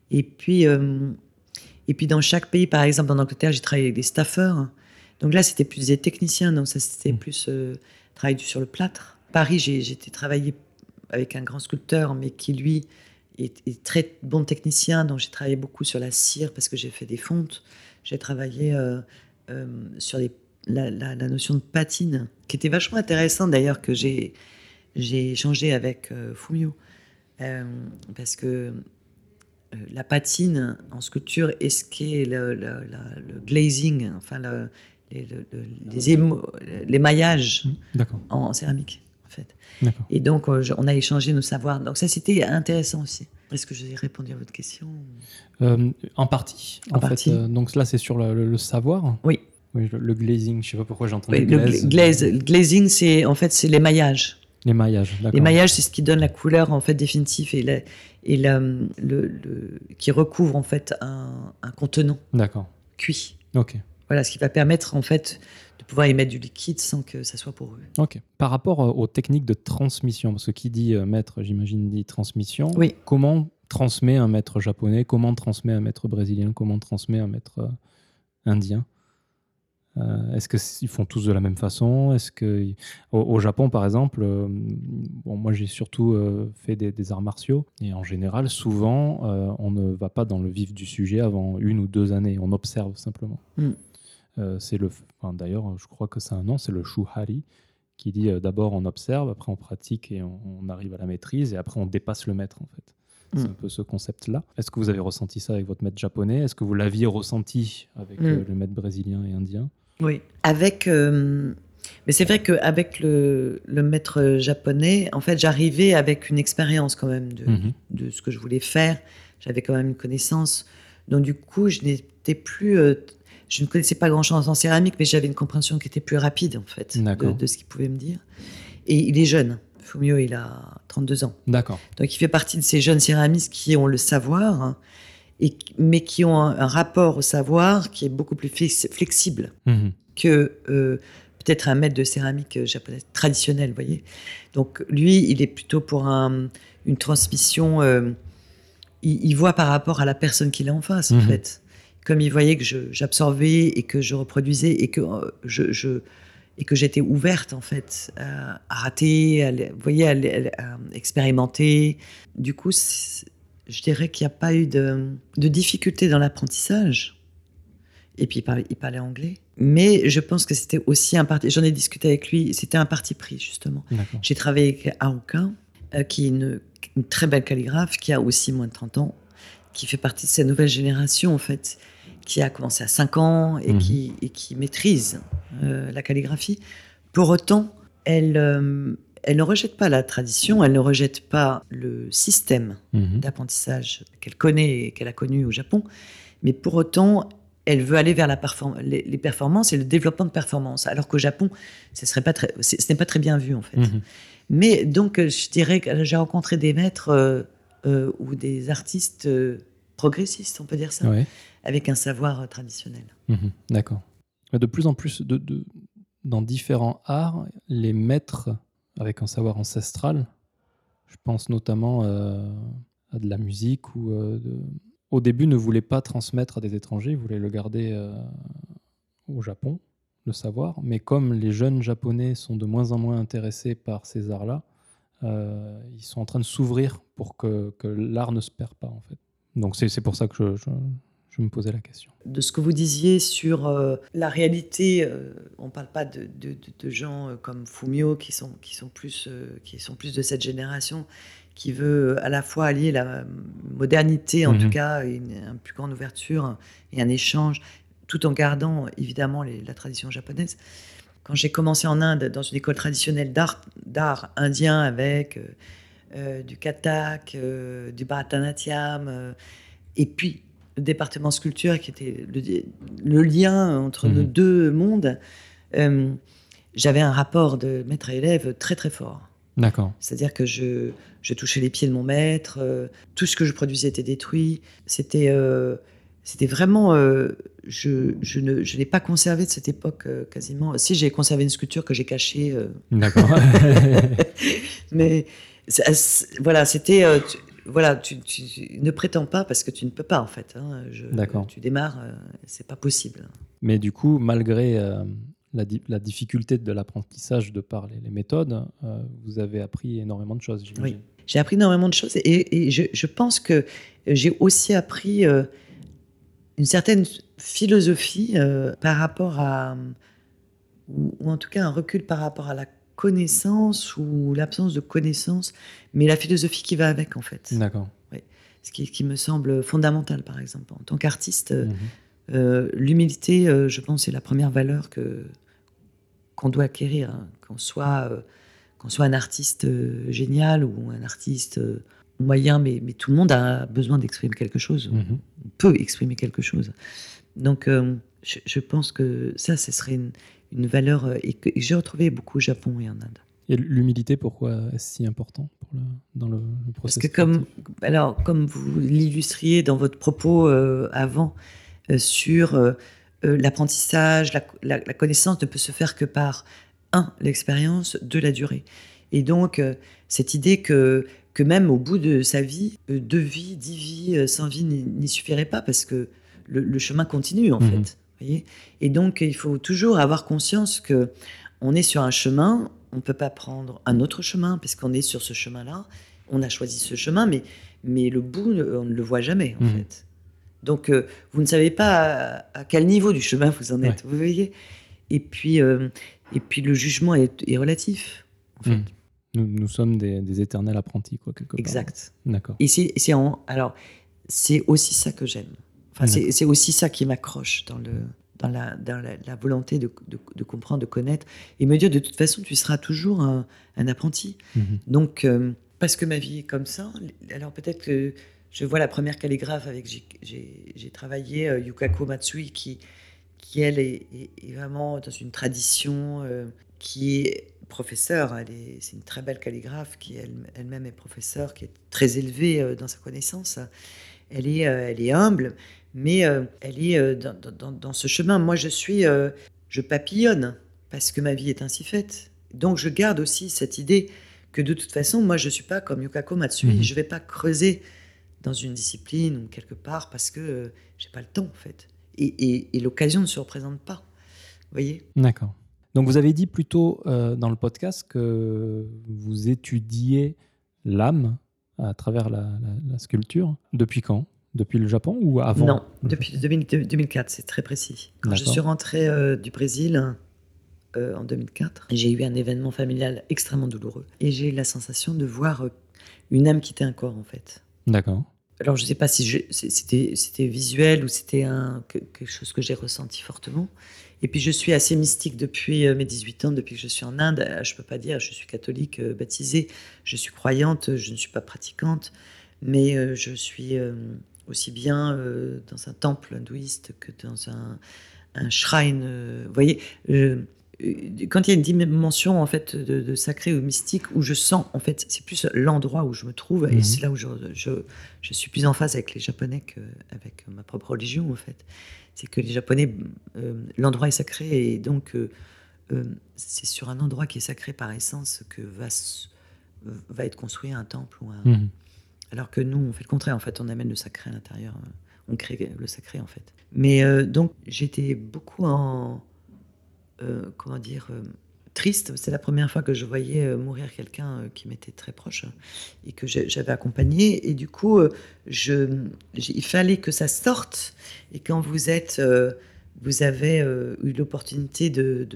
Et puis, et puis, dans chaque pays, par exemple, en Angleterre, j'ai travaillé avec des staffeurs. Donc là, c'était plus des techniciens, donc ça, c'était mhm. plus travaille sur le plâtre. Paris, j'ai été travailler avec un grand sculpteur, mais qui lui est, très bon technicien. Donc j'ai travaillé beaucoup sur la cire parce que j'ai fait des fontes. J'ai travaillé euh, euh, sur la, notion de patine, qui était vachement intéressante d'ailleurs que j'ai échangé avec euh, Fumio parce que la patine en sculpture est ce qu'est le, glazing, enfin les, le- le- les, émo- les maillages D'accord. en, en céramique, en fait. Et donc, euh, on a échangé nos savoirs. Donc, ça, c'était intéressant aussi. Est-ce que j'ai répondu à votre question Euh, en partie. En En, fait, partie. euh, donc là, c'est sur le, le- le savoir. Oui. Oui, le, le glazing. Je sais pas pourquoi j'ai entendu Oui, le glaze. gla- glaze, le glazing, c'est en fait c'est les maillages. Les maillages. Les maillages, c'est ce qui donne la couleur en fait définitive et, la- et la- le, le- qui recouvre en fait un, un contenant D'accord. cuit. Ok. Voilà, ce qui va permettre en fait de pouvoir y mettre du liquide sans que ça soit poreux. Ok. Par rapport euh, aux techniques de transmission, parce que qui dit euh, maître, j'imagine, dit transmission. Oui. Comment transmet un maître japonais? Comment transmet un maître brésilien? Comment transmet un maître euh, indien? Euh, Est-ce qu'ils font tous de la même façon? Est-ce que au, au Japon, par exemple, euh, bon, moi j'ai surtout euh, fait des, des arts martiaux et en général, souvent, on ne va pas dans le vif du sujet avant une ou deux années. On observe simplement. Mm. Euh, c'est le, enfin, d'ailleurs, je crois que c'est un nom, c'est le shuhari qui dit euh, d'abord on observe, après on pratique et on, on arrive à la maîtrise et après on dépasse le maître en fait. C'est Mm. un peu ce concept-là. Est-ce que vous avez ressenti ça avec votre maître japonais? Est-ce que vous l'aviez ressenti avec Mm. euh, le maître brésilien et indien? Oui. Avec, euh, mais c'est vrai qu'avec le, le maître japonais, en fait, j'arrivais avec une expérience quand même de, Mhm. de ce que je voulais faire. J'avais quand même une connaissance. Donc du coup, je n'étais plus, euh, je ne connaissais pas grand-chose en céramique, mais j'avais une compréhension qui était plus rapide en fait de, ce qu'il pouvait me dire. Et il est jeune. Fumio, il a 32 ans. D'accord. Donc il fait partie de ces jeunes céramistes qui ont le savoir, hein, et, mais qui ont un, un rapport au savoir qui est beaucoup plus flex- flexible Mhm. que euh, peut-être un maître de céramique japonaise traditionnel, vous voyez. Donc lui, il est plutôt pour un- une transmission. euh, il, il voit par rapport à la personne qu'il a en face, en Mhm. fait. Comme il voyait que j'absorbais et que je reproduisais et que euh, je, je- et que j'étais ouverte en fait à, à rater, à, vous voyez, à, expérimenter. Du coup, je dirais qu'il n'y a pas eu de, de difficulté dans l'apprentissage. Et puis il parlait, il parlait anglais. Mais je pense que c'était aussi un parti. J'en ai discuté avec lui. C'était un parti pris justement. J'ai travaillé avec Haruka, euh, qui est une, une très belle calligraphe, qui a aussi moins de 30 ans, qui fait partie de cette nouvelle génération, en fait, qui a commencé à 5 ans et, Mhm. qui, et qui maîtrise euh, la calligraphie. Pour autant, elle, euh, elle ne rejette pas la tradition, elle ne rejette pas le système Mhm. d'apprentissage qu'elle connaît et qu'elle a connu au Japon, mais pour autant, elle veut aller vers la perform- les, les performances et le développement de performances, alors qu'au Japon, ce serait pas très, c'est- ce n'est pas très bien vu en fait. Mhm. Mais donc, euh, je dirais que j'ai rencontré des maîtres euh, ou des artistes progressistes, on peut dire ça, Ouais. Avec un savoir euh, traditionnel. Mhm. D'accord. De plus en plus, dans différents arts, les maîtres avec un savoir ancestral, je pense notamment euh, à de la musique, ou euh, au début ne voulaient pas transmettre à des étrangers, ils voulaient le garder au Japon, le savoir. Mais comme les jeunes japonais sont de moins en moins intéressés par ces arts-là, ils sont en train de s'ouvrir pour que, l'art ne se perd pas, en fait. Donc c'est pour ça que je- je me posais la question. De ce que vous disiez sur euh, la réalité, euh, on ne parle pas de, de- de- de gens euh, comme Fumio qui sont, qui, sont plus, euh, qui sont plus de cette génération, qui veut à la fois allier la modernité, en Mhm. tout cas, une, une plus grande ouverture et un échange, tout en gardant évidemment les- la tradition japonaise. Quand j'ai commencé en Inde, dans une école traditionnelle d'art, indien avec euh, du kathak, euh, du bharatanatyam, euh, et puis le département sculpture qui était le, le lien entre Mhm. nos deux mondes, euh, j'avais un rapport de maître à élève très très fort. D'accord. C'est-à-dire que je, je touchais les pieds de mon maître, euh, tout ce que je produisais était détruit. C'était euh, c'était vraiment. je je ne je n'ai pas conservé de cette époque quasiment. Si, j'ai conservé une sculpture que j'ai cachée. D'accord. (laughs) mais voilà, c'était. Tu- voilà, tu, tu ne prétends pas parce que tu ne peux pas en fait. hein. D'accord. Tu démarres, euh, c'est pas possible. Mais du coup, malgré euh, la, di- la difficulté de l'apprentissage de par les, les méthodes, euh, vous avez appris énormément de choses, j'imagine. J'ai appris énormément de choses et, et je, je pense que j'ai aussi appris euh, une certaine philosophie par rapport à, ou, ou en tout cas un recul par rapport à la connaissance ou l'absence de connaissance, mais la philosophie qui va avec en fait. D'accord. Ce qui, qui me semble fondamental par exemple. En tant qu'artiste, euh, Mhm. Euh, l'humilité, euh, je pense, c'est la première valeur que qu'on doit acquérir, hein. qu'on soit euh, qu'on soit un artiste génial ou un artiste moyen, mais, mais tout le monde a besoin d'exprimer quelque chose, on peut exprimer quelque chose. Donc, je, je pense que ça, ce serait une, une valeur et que j'ai retrouvé beaucoup au Japon et en Inde. Et l'humilité, pourquoi est-ce si important pour le- dans le, le Parce processus que comme, alors, comme vous l'illustriez dans votre propos euh, avant euh, sur euh, euh, l'apprentissage, la, la- la connaissance ne peut se faire que par, un, l'expérience, deux, la durée. Et donc, euh, cette idée que, que même au bout de sa vie, euh, deux vies, dix vies, euh, cent vies n'y suffirait pas parce que le, le chemin continue, en Mhm. fait. Voyez Et donc, il faut toujours avoir conscience que on est sur un chemin, on ne peut pas prendre un autre chemin parce qu'on est sur ce chemin-là. On a choisi ce chemin, mais, mais le bout, on ne le voit jamais, en Mhm. fait. Donc, euh, vous ne savez pas à, à quel niveau du chemin vous en êtes, vous voyez et puis, euh, et puis, le jugement est, est relatif, en fait. Mhm. nous, nous sommes des, des éternels apprentis, quoi, quelque part. Exact. D'accord. Et c'est alors c'est aussi ça que j'aime. Enfin, c'est aussi ça qui m'accroche dans le dans la dans la, la volonté de, de- de comprendre, de connaître et me dire de toute façon tu seras toujours un, un apprenti. Mhm. Donc euh, parce que ma vie est comme ça. Alors peut-être que je vois la première calligraphe avec qui j'ai- travaillé, euh, Yukako Matsui, qui qui elle est, est- est vraiment dans une tradition euh, qui est professeure. C'est une très belle calligraphe qui elle, elle-même est professeure, qui est très élevée euh, dans sa connaissance. Elle est, elle est humble, mais euh, elle est euh, dans, dans- dans- dans ce chemin. Moi, je suis, euh, je papillonne parce que ma vie est ainsi faite. Donc, je garde aussi cette idée que de toute façon, moi, je suis pas comme Yukako Matsui. Mhm. Je vais pas creuser dans une discipline ou quelque part parce que j'ai pas le temps, en fait. Et, et- et l'occasion ne se représente pas. Vous voyez? D'accord. Donc, vous avez dit plus tôt dans le podcast que vous étudiez l'âme à travers la, la- la sculpture. Depuis quand? Depuis le Japon ou avant Non, depuis Japon 2000 2004, c'est très précis. Quand je suis rentrée euh, du Brésil euh, en 2004, j'ai eu un événement familial extrêmement douloureux. Et j'ai eu la sensation de voir euh, une âme quitter un corps, en fait. D'accord. Alors, je ne sais pas si c'était visuel ou c'était quelque chose que j'ai ressenti fortement. Et puis, je suis assez mystique depuis mes 18 ans, depuis que je suis en Inde. Je ne peux pas dire, je suis catholique baptisée, je suis croyante, je ne suis pas pratiquante, mais je suis aussi bien euh, dans un temple hindouiste que dans un, un shrine. euh, vous voyez, euh, euh, quand il y a une dimension en fait de, de sacré ou mystique où je sens en fait c'est plus l'endroit où je me trouve Mhm. et c'est là où je, je, je suis plus en phase avec les japonais qu'avec ma propre religion en fait c'est que les japonais euh, l'endroit est sacré et donc euh, euh, c'est sur un endroit qui est sacré par essence que va être construit un temple ou un, Mhm. Alors que nous, on fait le contraire. En fait, on amène le sacré à l'intérieur. euh, On crée le sacré, en fait. Mais euh, donc, j'étais beaucoup en. euh, comment dire Triste. C'est la première fois que je voyais mourir quelqu'un qui m'était très proche et que j'avais accompagné. Et du coup, il fallait que ça sorte. Et quand vous êtes. vous avez eu l'opportunité de-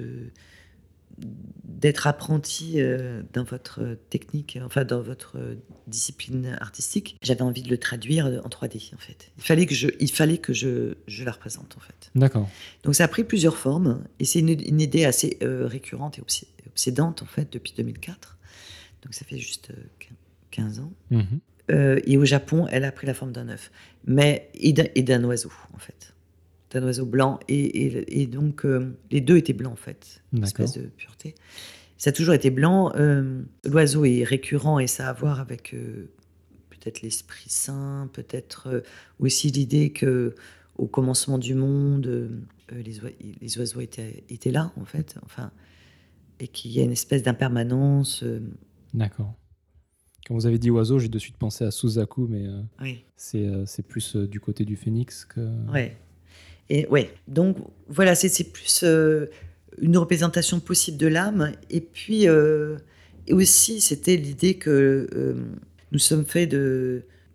d'être apprenti euh, dans votre technique, enfin dans votre euh, discipline artistique, j'avais envie de le traduire en 3D en fait. Il fallait que je, il fallait que je, je la représente en fait. D'accord. Donc ça a pris plusieurs formes et c'est une, une idée assez euh, récurrente et obs- obsédante en fait depuis 2004. Donc ça fait juste euh, quin- 15 ans. Mhm. Euh, et au Japon, elle a pris la forme d'un œuf, mais et d'un oiseau en fait, d'un oiseau blanc. Et, et- et donc euh, les deux étaient blancs en fait, une espèce de pureté. Ça a toujours été blanc. euh, l'oiseau est récurrent et ça a à voir avec euh, peut-être l'esprit saint, peut-être aussi l'idée que au commencement du monde, les, oi- les oiseaux étaient, étaient là en fait, enfin, et qu'il y a une espèce d'impermanence. D'accord. Quand vous avez dit oiseau, j'ai de suite pensé à Suzaku, mais oui. c'est plus du côté du phénix que. Ouais. Et ouais. Donc voilà, c'est plus euh, une représentation possible de l'âme. Et puis euh, et aussi, c'était l'idée que euh, nous sommes faits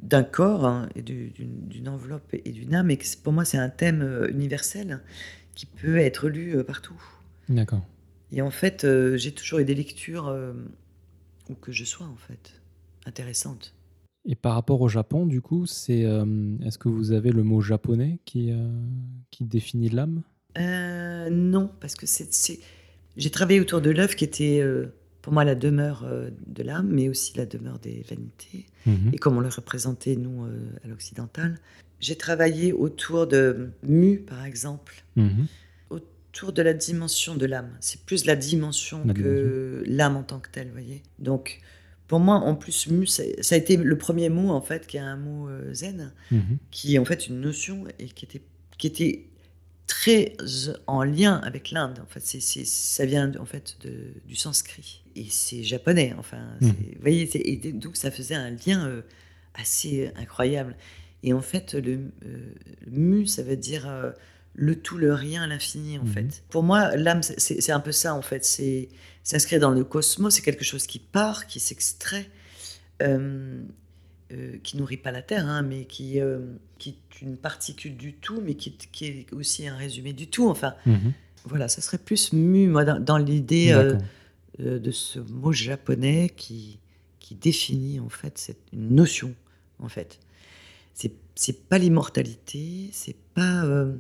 d'un corps hein, et du- d'une enveloppe et d'une âme. Et que pour moi, c'est un thème universel qui peut être lu partout. D'accord. Et en fait, j'ai toujours eu des lectures où que je sois en fait intéressantes. Et par rapport au Japon, du coup, c'est euh, est-ce que vous avez le mot japonais qui, euh, qui définit l'âme? Euh, non, parce que c'est, j'ai travaillé autour de l'œuf qui était pour moi la demeure de l'âme, mais aussi la demeure des vanités, Mhm. et comme on le représentait nous à l'occidental. J'ai travaillé autour de Mu, par exemple, Mhm. autour de la dimension de l'âme. C'est plus la dimension La que l'âme en tant que telle, voyez. Donc, pour moi, en plus, Mu, ça, a été le premier mot, en fait, qui est un mot euh, zen, Mhm. qui est en fait une notion et qui était, qui était très en lien avec l'Inde. En fait, c'est, c'est- ça vient en fait de, du sanskrit et c'est japonais. Enfin, Mhm. vous voyez, et donc ça faisait un lien euh, assez incroyable. Et en fait, le, euh, le mu, ça veut dire euh, le tout, le rien, l'infini. En Mhm. fait, pour moi, l'âme, c'est un peu ça. En fait, c'est s'inscrire dans le cosmos. C'est quelque chose qui part, qui s'extrait. euh, euh, qui nourrit pas la Terre, hein, mais qui, euh, qui est une particule du tout, mais qui, est- qui est aussi un résumé du tout. Enfin, Mhm. voilà, ça serait plus mu, moi, dans, dans l'idée de ce mot japonais qui, qui définit, en fait, cette, une notion, en fait. C'est, c'est pas l'immortalité, c'est pas... euh,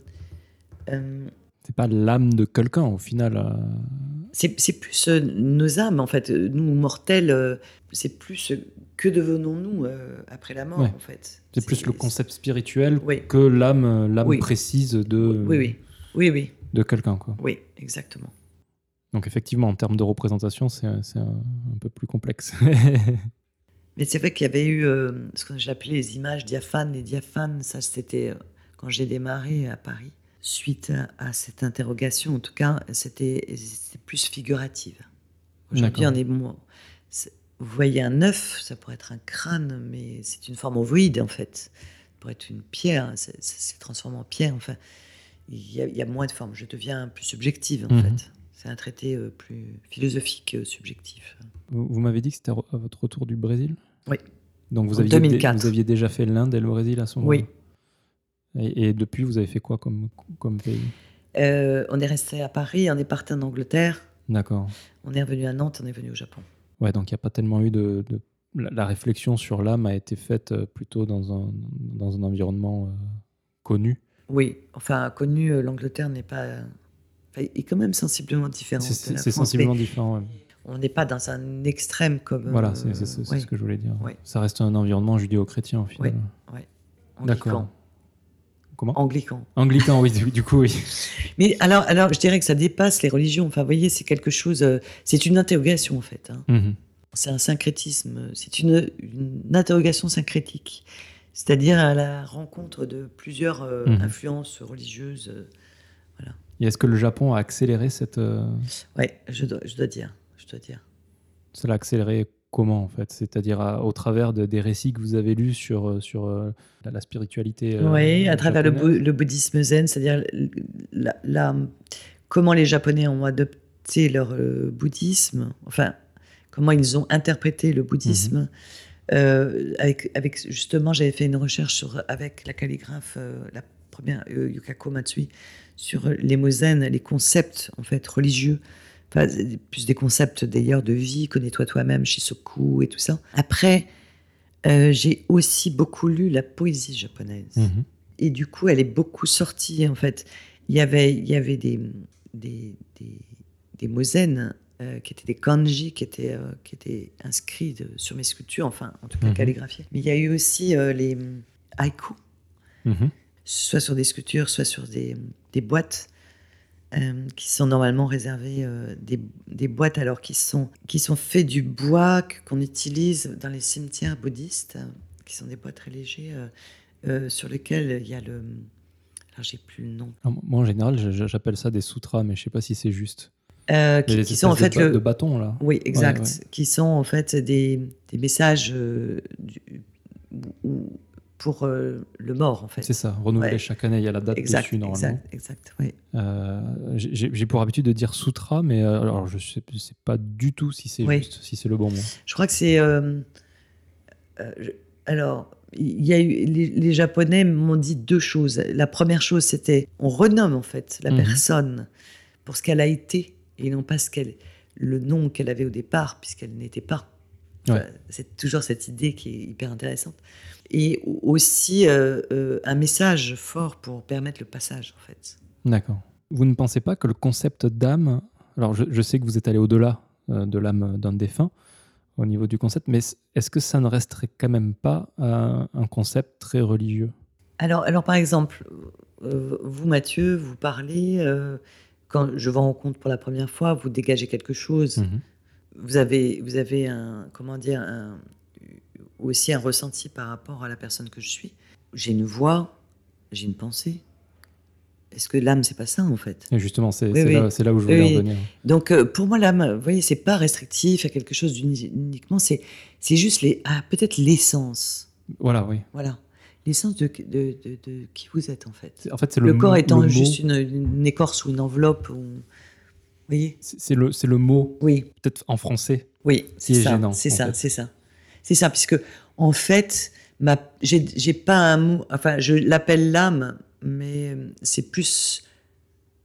C'est pas l'âme de quelqu'un au final. euh, c'est, plus euh, nos âmes, en fait. Nous, mortels, euh, c'est plus euh, que devenons-nous euh, après la mort, Ouais. en fait. C'est plus le concept spirituel Oui. que l'âme, euh, l'âme Oui. précise de, Oui, oui, oui, oui, de quelqu'un. Quoi. oui, exactement. Donc effectivement, en termes de représentation, c'est, un, un peu plus complexe. (laughs) Mais c'est vrai qu'il y avait eu euh, ce que j'appelais les images diaphanes. Les diaphanes, ça c'était euh, quand j'ai démarré à Paris. Suite à, à cette interrogation, en tout cas, c'était plus figurative. Aujourd'hui, on est moins. Vous voyez un œuf, ça pourrait être un crâne, mais c'est une forme ovoïde en fait. Ça pourrait être une pierre, c'est- c'est c'est transformé en pierre. Enfin, il y, a, il y a moins de formes. Je deviens plus subjective en Mhm. fait. C'est un traité euh, plus philosophique, euh, subjectif. vous vous m'avez dit que c'était à votre retour du Brésil? Oui. Donc vous En aviez, dé- 2004. vous aviez déjà fait l'Inde et le Brésil à ce moment-là? Oui. Et, et depuis, vous avez fait quoi comme, comme pays Euh, on est resté à Paris, on est parti en Angleterre, D'accord. on est revenu à Nantes, on est venu au Japon. Ouais, donc il n'y a pas tellement eu de. de- La, la réflexion sur l'âme a été faite euh, plutôt dans un, dans un environnement euh, connu. Oui, enfin, connu, l'Angleterre n'est pas. enfin, est quand même sensiblement différent. C'est sensiblement différent. ouais. On n'est pas dans un extrême comme. Voilà, c'est ouais, ce que je voulais dire. Ouais. Ça reste un environnement judéo-chrétien au final. D'accord. Anglican. Comment Anglican. Anglican, oui, du, du coup, oui. (laughs) Mais alors, alors, je dirais que ça dépasse les religions. Enfin, vous voyez, c'est quelque chose. euh, c'est une interrogation, en fait. hein. Mhm. C'est un syncrétisme. C'est une, une interrogation syncrétique. C'est-à-dire à la rencontre de plusieurs euh, Mhm. influences religieuses. euh, Et est-ce que le Japon a accéléré cette. Ouais, je dois, je dois dire. Je dois dire. Ça l'a accéléré comment en fait? C'est-à-dire au travers de- des récits que vous avez lus sur, euh, sur euh, la, la spiritualité euh, oui, à travers le, bouddhisme zen, c'est-à-dire la- la- comment les Japonais ont adopté leur euh, bouddhisme, enfin, comment ils ont interprété le bouddhisme. Mhm. Euh, avec, avec, justement, j'avais fait une recherche sur, avec la calligraphe, euh, la première, Yukako Matsui, sur les mots zen, les concepts en fait religieux. Enfin, plus des concepts d'ailleurs de vie, connais-toi toi-même, Shisoku et tout ça. Après, euh, j'ai aussi beaucoup lu la poésie japonaise Mhm. et du coup, elle est beaucoup sortie, en fait. Il y avait, il y avait des, des, des, des zen, euh, qui étaient des kanji, qui étaient, euh, qui étaient inscrits de- sur mes sculptures, enfin, en tout cas Mhm. calligraphiés. Mais il y a eu aussi les haïkus, Mhm. soit sur des sculptures, soit sur des, des boîtes, euh, qui sont normalement réservées, euh, des, des boîtes alors qui sont, qui sont faits du bois qu'on utilise dans les cimetières bouddhistes, qui sont des bois très légers, euh, sur lesquels il y a le... Alors j'ai plus le nom. Moi en général, j'appelle ça des sutras, mais je sais pas si c'est juste. Euh, qui, sont en fait de, le... de là. Oui, exact. ouais. Qui sont en fait des, des messages euh, du- pour euh, le mort, en fait. C'est ça, renouvelé Ouais. chaque année, il y a la date Exact, dessus normalement. exact, exact. Oui. Euh, j'ai pour habitude de dire sutra, mais euh, alors je sais, pas du tout si c'est Oui. juste, si c'est le bon mot. Je crois que c'est. alors, il y a eu, les, les Japonais m'ont dit deux choses. La première chose, c'était on renomme en fait la Mhm. personne pour ce qu'elle a été et non pas ce qu'elle, le nom qu'elle avait au départ, puisqu'elle n'était pas. C'est toujours cette idée qui est hyper intéressante. Et aussi euh, euh, un message fort pour permettre le passage, en fait. D'accord. Vous ne pensez pas que le concept d'âme, alors je, sais que vous êtes allé au-delà euh, de l'âme d'un défunt au niveau du concept, mais est-ce que ça ne resterait quand même pas un, concept très religieux? Alors, alors, par exemple, vous, Mathieu, vous parlez, quand je vous rencontre pour la première fois, vous dégagez quelque chose. Mhm vous avez, vous avez un, comment dire, un, aussi un ressenti par rapport à la personne que je suis. J'ai une voix, j'ai une pensée. Est-ce que l'âme, c'est pas ça en fait? Et Justement, c'est là, où je voulais en venir. Donc, euh, pour moi, l'âme, vous voyez, c'est pas restrictif à quelque chose uniquement, c'est juste les, ah, peut-être l'essence. Voilà, oui. Voilà. L'essence de, de, de, qui vous êtes en fait. En fait, c'est le, le corps étant juste une, une, écorce ou une enveloppe. Ou... C'est le, le mot, oui. peut-être en français, oui, c'est ça, C'est ça, c'est ça. C'est ça, puisque en fait, j'ai pas un mot, enfin, je l'appelle l'âme, mais euh, c'est plus,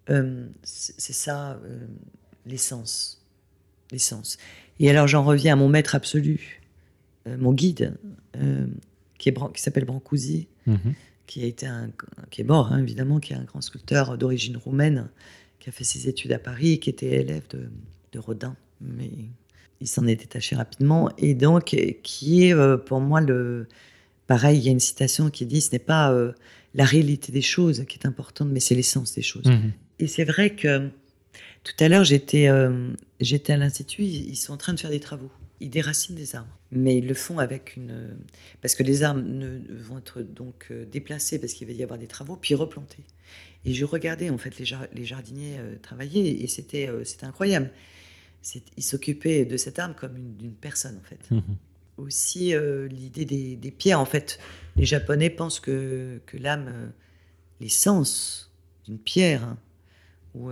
euh, c'est ça, euh, l'essence. L'essence. Et alors, j'en reviens à mon maître absolu, mon guide, qui est qui s'appelle Brancusi, mhm. qui a été un, qui est mort, hein, évidemment, qui est un grand sculpteur d'origine roumaine qui a fait ses études à Paris, qui était élève de, Rodin, mais il s'en est détaché rapidement, et donc qui est euh, pour moi le... Pareil, il y a une citation qui dit, ce n'est pas euh, la réalité des choses qui est importante, mais c'est l'essence des choses. Mhm. Et c'est vrai que tout à l'heure, j'étais euh, j'étais à l'Institut, ils sont en train de faire des travaux. Ils déracinent des arbres, mais ils le font avec une... Parce que les arbres ne, vont être donc déplacés parce qu'il va y avoir des travaux, puis replantés. Et je regardais en fait les, jardiniers euh, travailler et c'était euh, incroyable. Ils s'occupaient de cette arme comme d'une personne en fait. Mhm. Aussi euh, l'idée des, pierres en fait. Les Japonais pensent que, que l'âme, l'essence d'une pierre hein, ou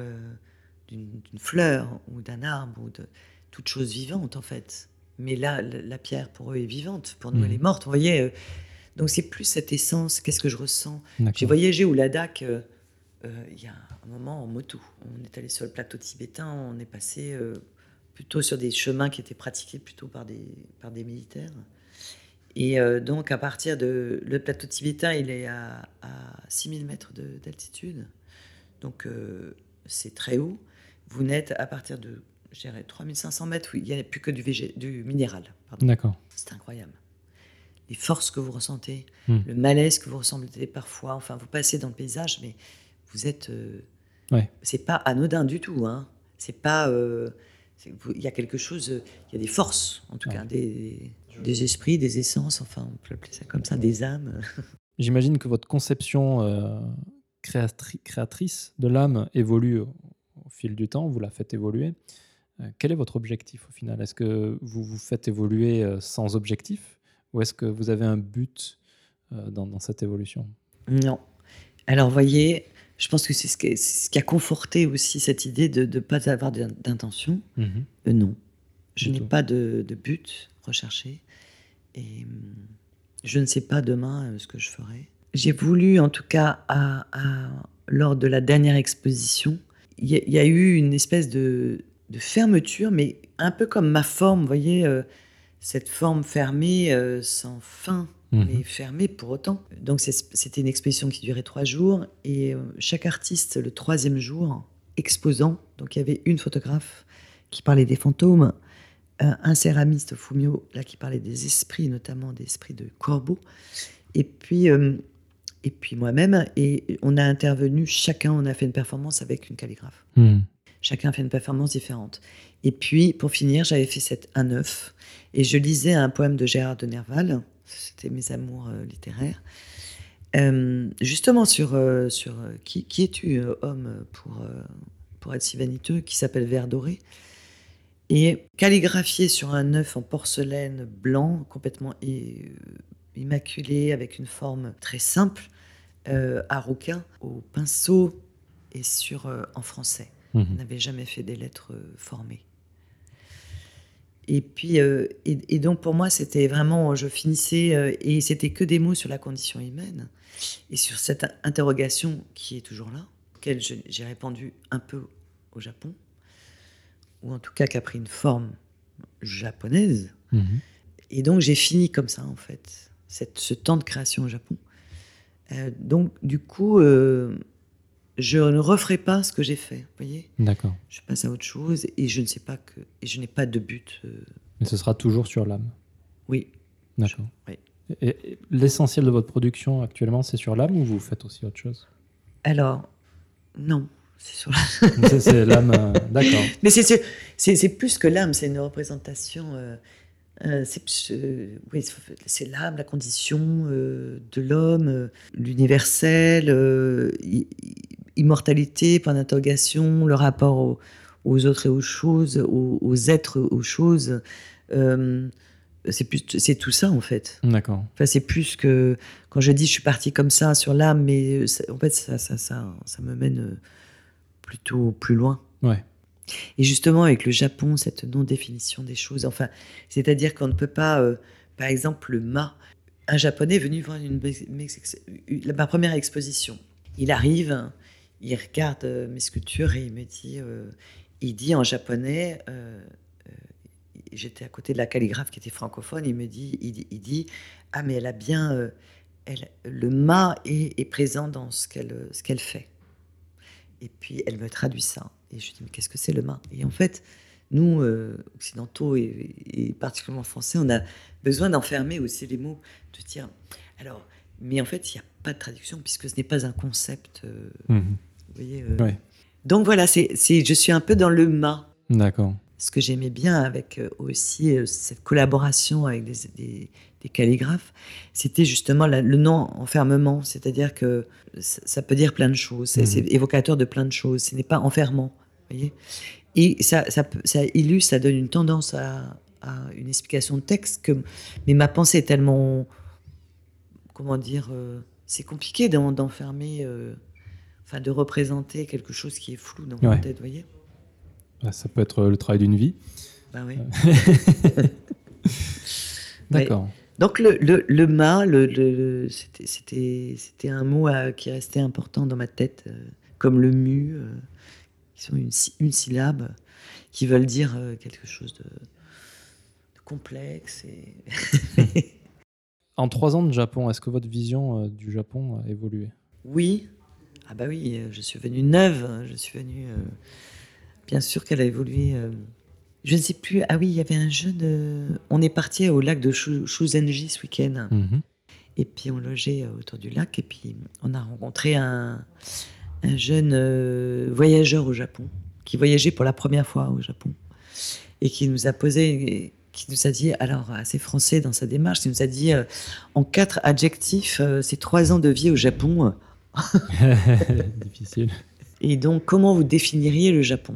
d'une fleur ou d'un arbre ou de toute chose vivante en fait. Mais là, la, pierre pour eux est vivante, pour nous elle est mhm. morte. Vous voyez. donc c'est plus cette essence. Qu'est-ce que je ressens? J'ai voyagé au Ladakh euh, il y a un moment en moto. On est allé sur le plateau tibétain, on est passé euh, plutôt sur des chemins qui étaient pratiqués plutôt par des, par des militaires. Et euh, donc, à partir de. Le plateau tibétain, il est à, à 6000 mètres d'altitude. Donc, c'est très haut. Vous n'êtes à partir de, je dirais, 3500 mètres, où il n'y a plus que du, du minéral. D'accord. C'est incroyable. Les forces que vous ressentez, hmm. le malaise que vous ressentez parfois. Enfin, vous passez dans le paysage, mais vous êtes. Euh, ouais. C'est pas anodin du tout. Hein. C'est pas. Euh, il y a quelque chose. Il y a des forces, en tout cas, des, des, esprits, des essences. Enfin, on peut appeler ça comme ça, des âmes. (laughs) J'imagine que votre conception euh, créatrice de l'âme évolue au, fil du temps. Vous la faites évoluer. quel est votre objectif au final? Est-ce que vous vous faites évoluer sans objectif? Ou est-ce que vous avez un but dans, dans cette évolution? Non. Alors, voyez, je pense que c'est ce, ce, qui a conforté aussi cette idée de ne pas avoir d'intention. Mhm. Euh, non, je n'ai pas de, but recherché et je ne sais pas demain euh, ce que je ferai. J'ai voulu, en tout cas, à, lors de la dernière exposition, il y, a eu une espèce de, fermeture, mais un peu comme ma forme, vous voyez, euh, cette forme fermée sans fin mais mhm. fermé pour autant. Donc c'était une exposition qui durait trois jours et euh, chaque artiste, le troisième jour, exposant, donc il y avait une photographe qui parlait des fantômes, euh, un céramiste Fumio là qui parlait des esprits, notamment des esprits de corbeaux, et puis euh, et puis moi-même et on a intervenu chacun, on a fait une performance avec une calligraphe. Mhm. Chacun a fait une performance différente. Et puis pour finir, j'avais fait cette un œuf et je lisais un poème de Gérard de Nerval c'était mes amours euh, littéraires. Euh, justement sur, euh, sur qui, qui es-tu, homme, pour, pour être si vaniteux, qui s'appelle Vert doré? Et calligraphié sur un œuf en porcelaine blanc, complètement immaculé, avec une forme très simple, à rouquin, au pinceau et sur, en français. Mmh On n'avait jamais fait des lettres formées. Et puis, euh, et, donc pour moi, c'était vraiment, je finissais, euh, et c'était que des mots sur la condition humaine, et sur cette interrogation qui est toujours là, auquel j'ai répondu un peu au Japon, ou en tout cas qui a pris une forme japonaise, mhm. Et donc j'ai fini comme ça en fait, cette, ce temps de création au Japon. Euh, donc du coup, je ne referai pas ce que j'ai fait, vous voyez D'accord. Je passe à autre chose et je ne sais pas que et je n'ai pas de but. euh, Mais ce sera toujours sur l'âme. oui, D'accord. Oui. Et, et l'essentiel de votre production actuellement, c'est sur l'âme ou vous faites aussi autre chose? Alors non, c'est sur la C'est l'âme. euh, (laughs) D'accord. Mais c'est- c'est c'est- c'est plus que l'âme, c'est une représentation. euh, euh, c'est plus, euh, oui, c'est l'âme, la condition euh, de l'homme, l'universel, immortalité, point d'interrogation, le rapport aux, aux autres et aux choses, aux, aux êtres, aux choses. euh, c'est plus, c'est tout ça en fait. D'accord. Enfin, c'est plus que quand je dis je suis parti comme ça sur l'âme, mais euh, en fait ça, ça, ça, ça me mène euh, plutôt plus loin. Ouais. Et justement, avec le Japon, cette non-définition des choses, enfin, c'est-à-dire qu'on ne peut pas, euh, par exemple, le ma. Un japonais est venu voir une, une- ma première exposition. Il arrive, il regarde euh, mes sculptures et il me dit, euh, il dit en japonais, euh, j'étais à côté de la calligraphe qui était francophone, il me dit, il, dit- ah mais elle a bien, elle, le ma est, présent dans ce qu'elle ce qu'elle fait. Et puis elle me traduit ça. Et je dis, mais qu'est-ce que c'est le ma Et en fait, nous, occidentaux et, particulièrement français, on a besoin d'enfermer aussi les mots, de dire, alors, mais en fait, il n'y a pas de traduction puisque ce n'est pas un concept. Mhm. Voyez, euh. Ouais. Donc voilà, c'est, je suis un peu dans le ma. D'accord. Ce que j'aimais bien avec euh, aussi euh, cette collaboration avec des, des- des calligraphes, c'était justement la- le non-enfermement. C'est-à-dire que ça, ça peut dire plein de choses. C'est, Mhm. c'est évocateur de plein de choses. Ce n'est pas enfermant. voyez Et ça, ça, ça illustre, ça donne une tendance à, à une explication de texte. Que, mais ma pensée est tellement. Comment dire euh, C'est compliqué d'en- d'enfermer. Enfin, de représenter quelque chose qui est flou dans ma tête, vous voyez Bah, Ça peut être le travail d'une vie. Bah oui. (laughs) D'accord. Donc le, le, le ma, le, le- c'était- un mot qui restait important dans ma tête, euh, comme le mu, euh, qui sont une, une syllabe, qui veulent dire euh, quelque chose de, de complexe. Et... (laughs) En trois ans de Japon, est-ce que votre vision du Japon a évolué? Oui, ah bah oui, euh, je suis venue neuve, hein, je suis venue. euh, bien sûr qu'elle a évolué. euh, je ne sais plus. Ah oui, il y avait un jeune. on est parti au lac de Shuzenji ce week-end. Mhm. Et puis on logeait autour du lac. Et puis on a rencontré un, un jeune euh, voyageur au Japon, qui voyageait pour la première fois au Japon. Et qui nous a posé, qui nous a dit, alors assez français dans sa démarche, qui nous a dit euh, en quatre adjectifs, c'est trois ans de vie au Japon. (laughs) Difficile. Et donc, comment vous définiriez le Japon?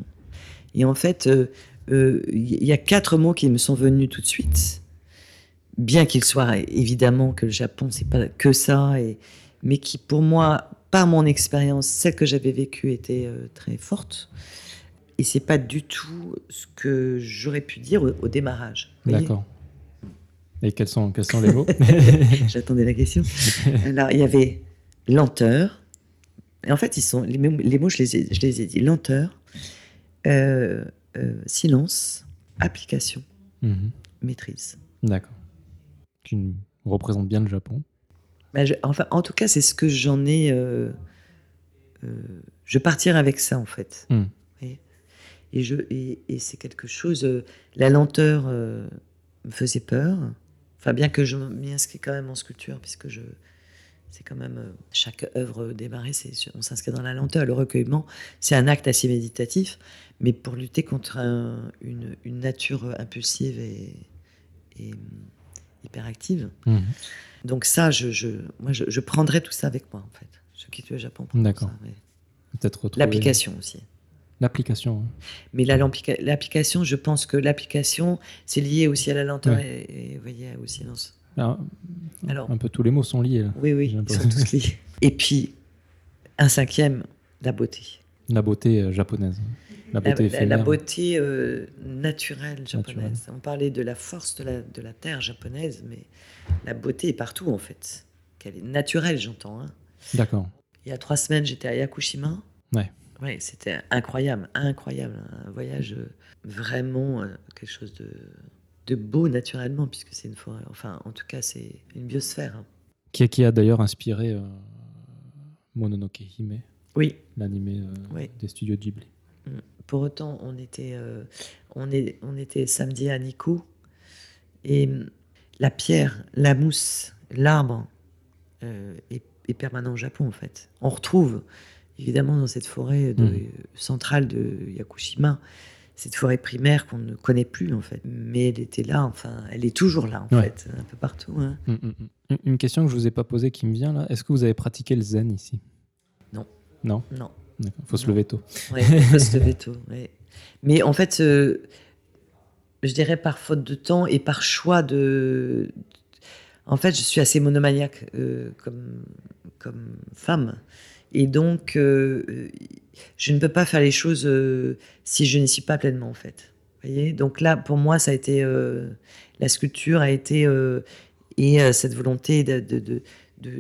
Et en fait, euh, euh, il y a quatre mots qui me sont venus tout de suite. Bien qu'il soit évidemment que le Japon, c'est pas que ça, et, mais qui, pour moi, par mon expérience, celle que j'avais vécue était euh, très forte. Et c'est pas du tout ce que j'aurais pu dire au, au démarrage. D'accord. Et quels sont, quels sont les mots? (laughs) J'attendais la question. (laughs) Alors, il y avait lenteur. Et en fait, ils sont, les, mots, les mots, je les ai, je les ai dit. Lenteur, euh, euh, silence, application, Mhm. maîtrise. D'accord. Tu nous représentes bien le Japon. Ben, je- enfin, en tout cas, c'est ce que j'en ai. euh, je partirai avec ça, en fait. Voyez Et, je, et, et c'est quelque chose. la lenteur me faisait peur. Enfin, bien que je m'y inscris quand même en sculpture, puisque je. C'est quand même. euh, chaque œuvre démarrée, on s'inscrit dans la lenteur. Le recueillement, c'est un acte assez méditatif, mais pour lutter contre un- une, une nature impulsive et, et, hum, hyperactive. Mhm. Donc ça, je, je, moi, je, je prendrais tout ça avec moi, en fait. Je quitte le Japon pour D'accord. ça, mais- Peut-être retrouver- L'application aussi. L'application. hein. Mais la- l'applica- l'application, je pense que l'application, c'est lié aussi à la lenteur Ouais. et, et, voyez, au silence. Ah, Alors, un peu tous les mots sont liés. là. oui, oui, ils l'impression. sont tous liés. Et puis, un cinquième, la beauté. La beauté euh, japonaise. La beauté la- la éphémère. beauté euh, naturelle japonaise. Naturelle. On parlait de la force de la, de la terre japonaise, mais la beauté est partout, en fait. Qu'elle est naturelle, j'entends. hein. D'accord. Il y a trois semaines, j'étais à Yakushima. Ouais. Ouais, c'était incroyable, incroyable. Un voyage euh, vraiment quelque chose de de beau naturellement, puisque c'est une forêt. Enfin, en tout cas, c'est une biosphère. hein. Qui, qui a d'ailleurs inspiré euh, Mononoke Hime, Oui. l'animé euh, Oui. des studios Ghibli. Pour autant, on était, euh, on est, on était samedi à Nikko et hum, la pierre, la mousse, l'arbre est, est permanent au Japon en fait. On retrouve évidemment dans cette forêt de- Mhm. centrale de Yakushima cette forêt primaire qu'on ne connaît plus en fait, mais elle était là, enfin, elle est toujours là en Ouais. fait, un peu partout. hein. Mm, mm, mm. Une- question que je vous ai pas posée qui me vient là. Est-ce que vous avez pratiqué le zen ici? Non. Non? Non. D'accord. Faut se lever tôt. Il faut se lever (laughs) tôt, ouais. Mais en fait, euh, je dirais par faute de temps et par choix de. En fait, je suis assez monomaniaque euh, comme, comme femme. Et donc, euh, je ne peux pas faire les choses euh, si je n'y suis pas pleinement, en fait. Vous voyez? Donc là, pour moi, ça a été. euh, la sculpture a été. et cette volonté de, de,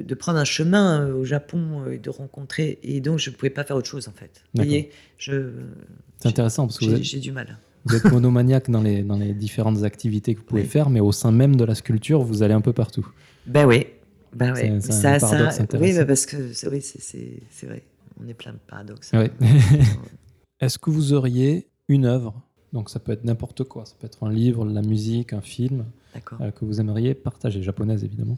de, prendre un chemin au Japon et de rencontrer. Et donc, je ne pouvais pas faire autre chose, en fait. Vous voyez? Je, C'est intéressant parce que j'ai êtes, j'ai du mal. vous êtes monomaniaque dans les, dans les différentes activités que vous pouvez Oui. faire, mais au sein même de la sculpture, vous allez un peu partout. Ben oui. Ben C'est- oui. c'est un Ça, paradoxe ça, oui, intéressant. ben parce que c'est oui, c'est- c'est c'est vrai. On est plein de paradoxes. Ouais. (laughs) Est-ce que vous auriez une œuvre, donc ça peut être n'importe quoi, ça peut être un livre, la musique, un film, euh, que vous aimeriez partager, japonaise évidemment,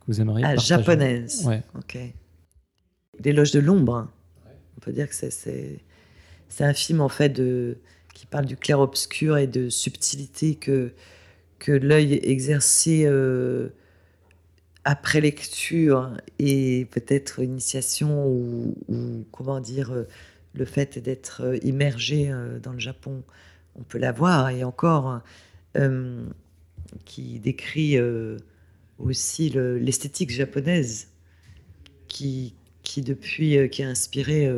que vous aimeriez Ah, partager japonaise. Ouais. Ok. L'éloge de l'ombre. On peut dire que c'est- c'est c'est un film en fait de, qui parle du clair-obscur et de subtilité que, que l'œil exercé euh, après lecture et peut-être initiation ou, comment dire euh, le fait d'être euh, immergé euh, dans le Japon, on peut l'avoir et encore qui décrit aussi le- l'esthétique japonaise qui, qui depuis qui a inspiré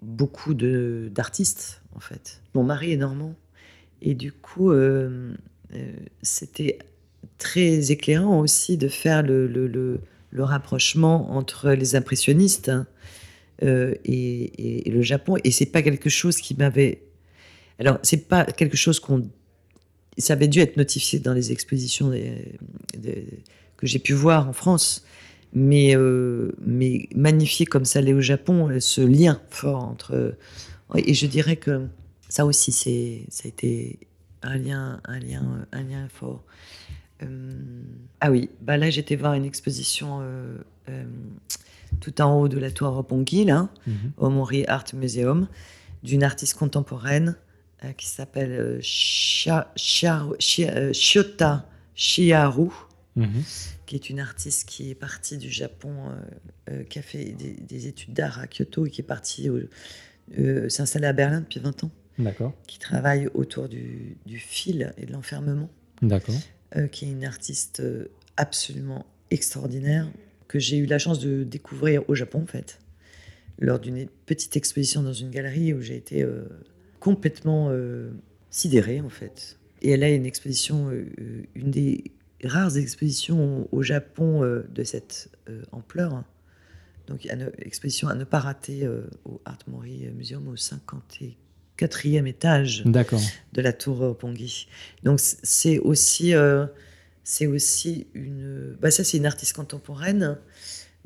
beaucoup d'artistes en fait. Mon mari est normand et du coup c'était très éclairant aussi de faire le, le, le- le rapprochement entre les impressionnistes hein, euh, et, et- le Japon et c'est pas quelque chose qui m'avait alors c'est pas quelque chose qu'on ça avait dû être notifié dans les expositions que j'ai pu voir en France mais, euh, mais magnifié comme ça l'est au Japon, ce lien fort entre. Et je dirais que ça aussi, ça a été un lien, un lien, un lien fort. Euh, ah oui, bah là j'étais voir une exposition euh, euh, tout en haut de la tour Roppongi, là, Mhm. au Mori Art Museum, d'une artiste contemporaine qui s'appelle Shiota Shiharu Mhm. qui est une artiste qui est partie du Japon, qui a fait des, des études d'art à Kyoto et qui est partie s'installer à Berlin depuis 20 ans, D'accord, qui travaille autour du, du fil et de l'enfermement, d'accord. Euh, qui est une artiste euh, absolument extraordinaire que j'ai eu la chance de découvrir au Japon en fait, lors d'une petite exposition dans une galerie où j'ai été euh, complètement sidérée en fait. Et elle a une exposition, une des rares expositions au Japon de cette ampleur. hein. Donc une exposition à ne pas rater au Art Mori Museum au 54e étage de la tour Pongi. Donc c'est aussi, euh, c'est aussi une, bah ça c'est une artiste contemporaine.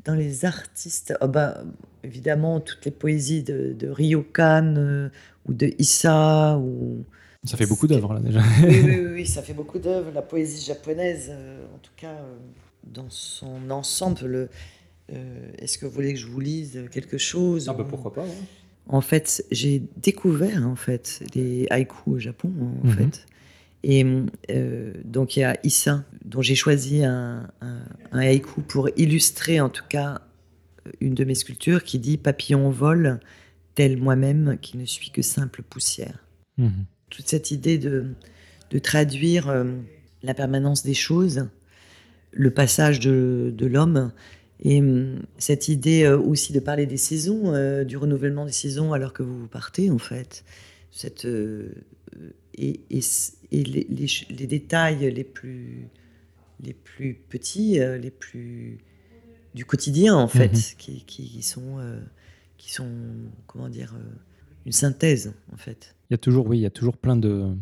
Dans les artistes, ah bah, évidemment toutes les poésies de, de Ryokan euh, ou de Issa ou Ça fait beaucoup d'œuvres là déjà. oui, oui, oui, (laughs) oui, ça fait beaucoup d'œuvres. La poésie japonaise, euh, en tout cas, euh, dans son ensemble. le- euh, Est-ce que vous voulez que je vous lise quelque chose Ah bah ou- pourquoi pas. ouais. En fait, j'ai découvert en fait les haïkus au Japon, en Mhm. fait. Et euh, donc il y a Issa, dont j'ai choisi un, un, un haïku pour illustrer en tout cas une de mes sculptures qui dit Papillon vole, tel moi-même qui ne suis que simple poussière Mhm. toute cette idée de, de traduire euh, la permanence des choses, le passage de, de l'homme, et hum, cette idée euh, aussi de parler des saisons, euh, du renouvellement des saisons alors que vous partez, en fait. Cette, euh, et et, les, les détails les plus, les plus petits, les plus du quotidien, en fait, Mhm. qui, qui sont, qui sont, comment dire, une synthèse, en fait. Il y a toujours, oui, il y a toujours plein de,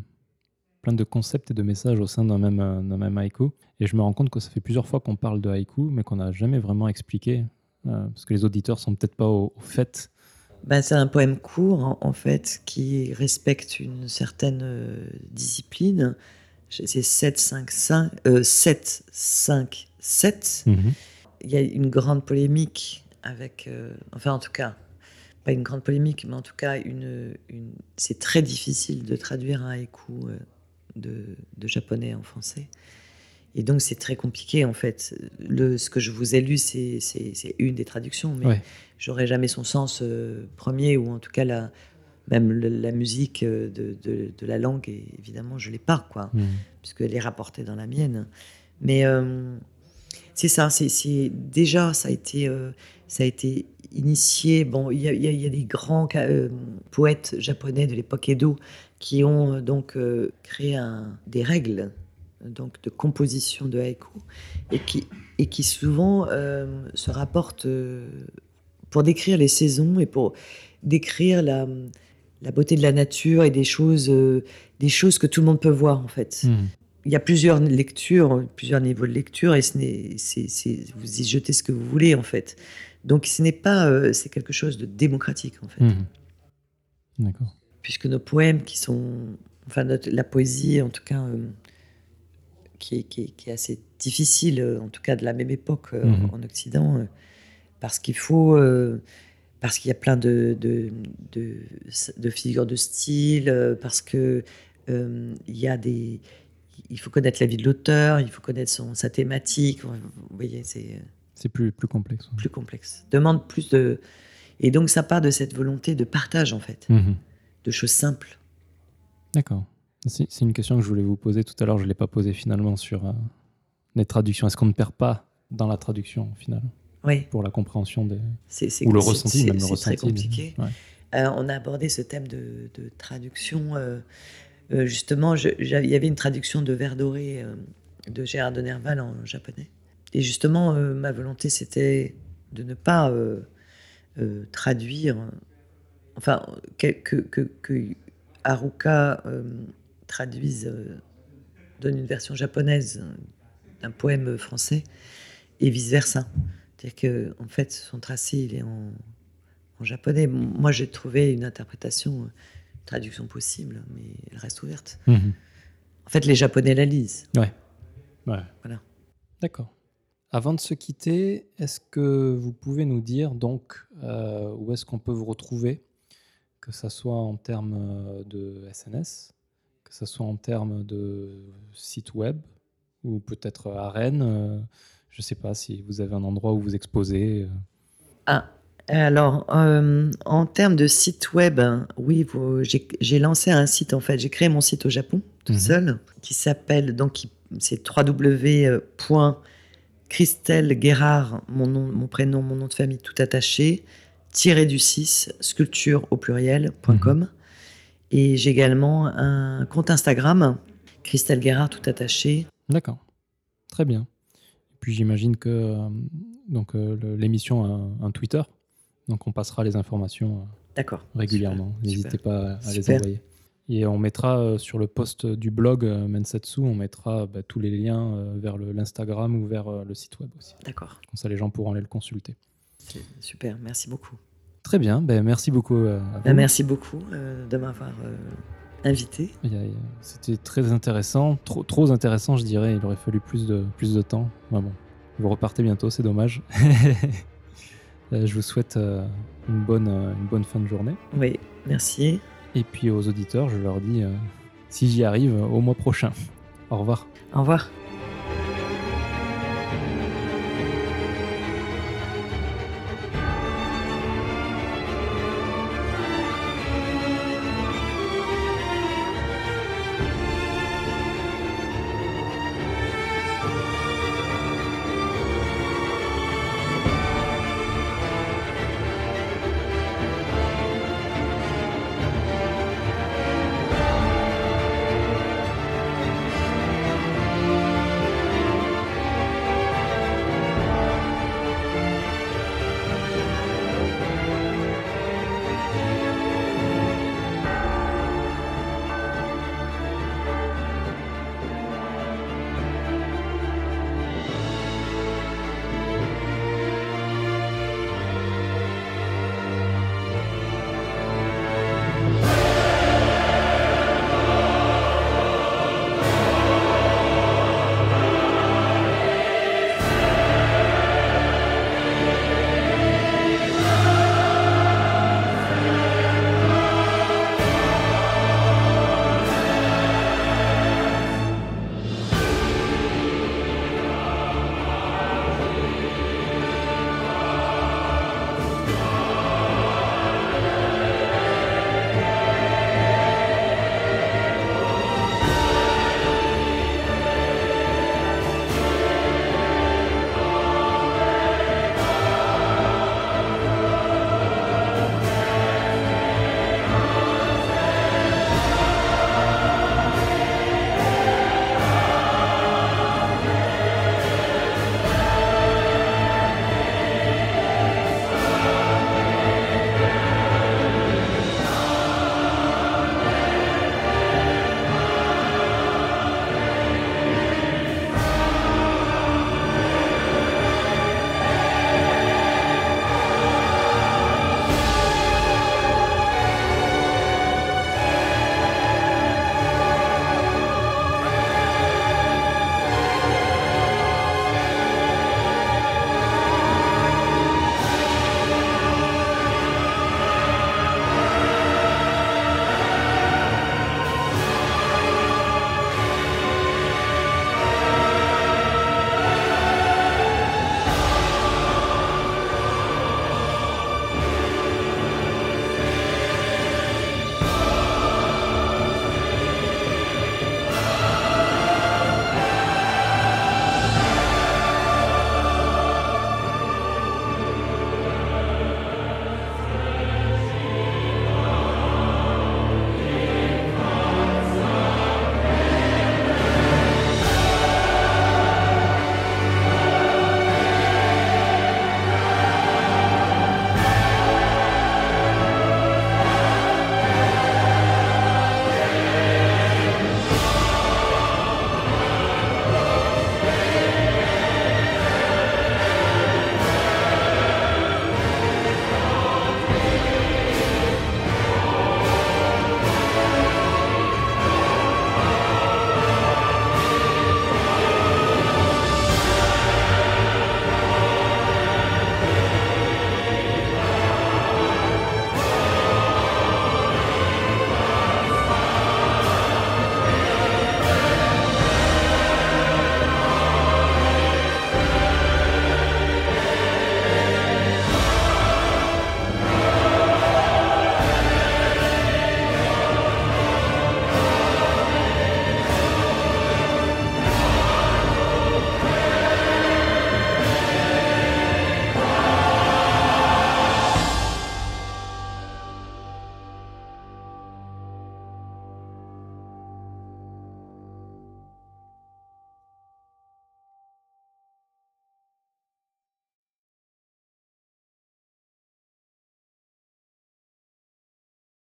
plein de concepts et de messages au sein d'un même, euh, même haïku. Et je me rends compte que ça fait plusieurs fois qu'on parle de haïku, mais qu'on n'a jamais vraiment expliqué, euh, parce que les auditeurs sont peut-être pas au, au fait. Ben, c'est un poème court, en, en fait, qui respecte une certaine euh, discipline. C'est 7, 5, 5, euh, 7, 5, 7. Mhm. Il y a une grande polémique avec. enfin, en tout cas, pas une grande polémique, mais en tout cas, une, une, c'est très difficile de traduire un haïku de, de japonais en français. Et donc, c'est très compliqué, en fait. Le, ce que je vous ai lu, c'est, une des traductions, mais Ouais. j'aurais jamais son sens euh, premier, ou en tout cas, la, même le- la musique euh, de, de, de la langue, et évidemment, je l'ai pas, quoi Mhm. puisqu'elle est rapportée dans la mienne. Mais euh, c'est ça, c'est déjà ça a été, euh, ça a été initié. Bon, il y a, il y y a des grands poètes japonais de l'époque Edo qui ont euh, donc euh, créé un- des règles donc de composition de haïku et qui et qui souvent euh, se rapportent euh, pour décrire les saisons et pour décrire la la beauté de la nature et des choses euh, des choses que tout le monde peut voir en fait Mhm. il y a plusieurs lectures, plusieurs niveaux de lecture, et ce n'est, c'est, c'est- vous y jetez ce que vous voulez en fait. Donc ce n'est pas, euh, c'est quelque chose de démocratique en fait, Mhm. D'accord. Puisque nos poèmes qui sont, enfin notre- la poésie en tout cas, euh, qui, est, qui, est, qui est assez difficile, euh, en tout cas de la même époque euh, Mhm. en Occident, euh, parce qu'il faut, parce qu'il y a plein de, de, de, de figures de style, parce que il y a des, il faut connaître la vie de l'auteur, il faut connaître son, sa thématique. Vous voyez, c'est C'est plus, plus complexe. plus complexe. Demande plus de, et donc ça part de cette volonté de partage en fait, Mhm. De choses simples. D'accord. C'est c'est une question que je voulais vous poser tout à l'heure, je ne l'ai pas posée finalement sur euh, les traductions. Est-ce qu'on ne perd pas dans la traduction au final? Oui, pour la compréhension des... c'est c'est- ou le c'est- ressenti, c'est- même le c'est ressenti. très compliqué. Ouais. Euh, on a abordé ce thème de, de traduction. euh, justement, il y avait une traduction de Vers doré de Gérard de Nerval en japonais. Et justement, ma volonté, c'était de ne pas traduire, enfin, que, que, que, que Haruka euh, traduise, euh, donne une version japonaise d'un poème français, et vice-versa. C'est-à-dire que, en fait, son tracé, il est en, en japonais. Moi, j'ai trouvé une interprétation, euh, traduction possible, mais elle reste ouverte. Mhm. En fait, les Japonais la lisent. Ouais. Voilà. D'accord. Avant de se quitter, est-ce que vous pouvez nous dire donc euh, où est-ce qu'on peut vous retrouver, que ce soit en termes euh, de SNS, que ce soit en termes de site web, ou peut-être à Rennes euh, Je ne sais pas si vous avez un endroit où vous exposez. euh. Ah, alors, euh, en termes de site web, oui, j'ai lancé un site, en fait. J'ai créé mon site au Japon, tout Mhm. seul, qui s'appelle, donc, c'est www.christelle Guérard, mon, nom, mon prénom, mon nom de famille, tout attaché, tiré du 6, sculpture au pluriel.com. Et j'ai également un compte Instagram, Christelle Guérard, tout attaché. D'accord. Très bien. Et puis j'imagine que euh, donc euh, l'émission a un, Twitter, donc on passera les informations. euh, D'accord. régulièrement. N'hésitez pas à les envoyer. Et on mettra sur le post du blog Mensetsu, on mettra bah, tous les liens vers l'Instagram ou vers le site web aussi. D'accord. Comme ça, les gens pourront aller le consulter. Super. Merci beaucoup. Très bien, ben, merci beaucoup. euh, Ben, merci beaucoup euh, de m'avoir euh, invité. C'était très intéressant, trop, trop intéressant, je dirais. Il aurait fallu plus de, plus de temps. Mais bon, vous repartez bientôt, c'est dommage. (laughs) Je vous souhaite euh, une, bonne, une bonne fin de journée. Oui, merci. Et puis aux auditeurs, je leur dis, si j'y arrive, au mois prochain. Au revoir. Au revoir.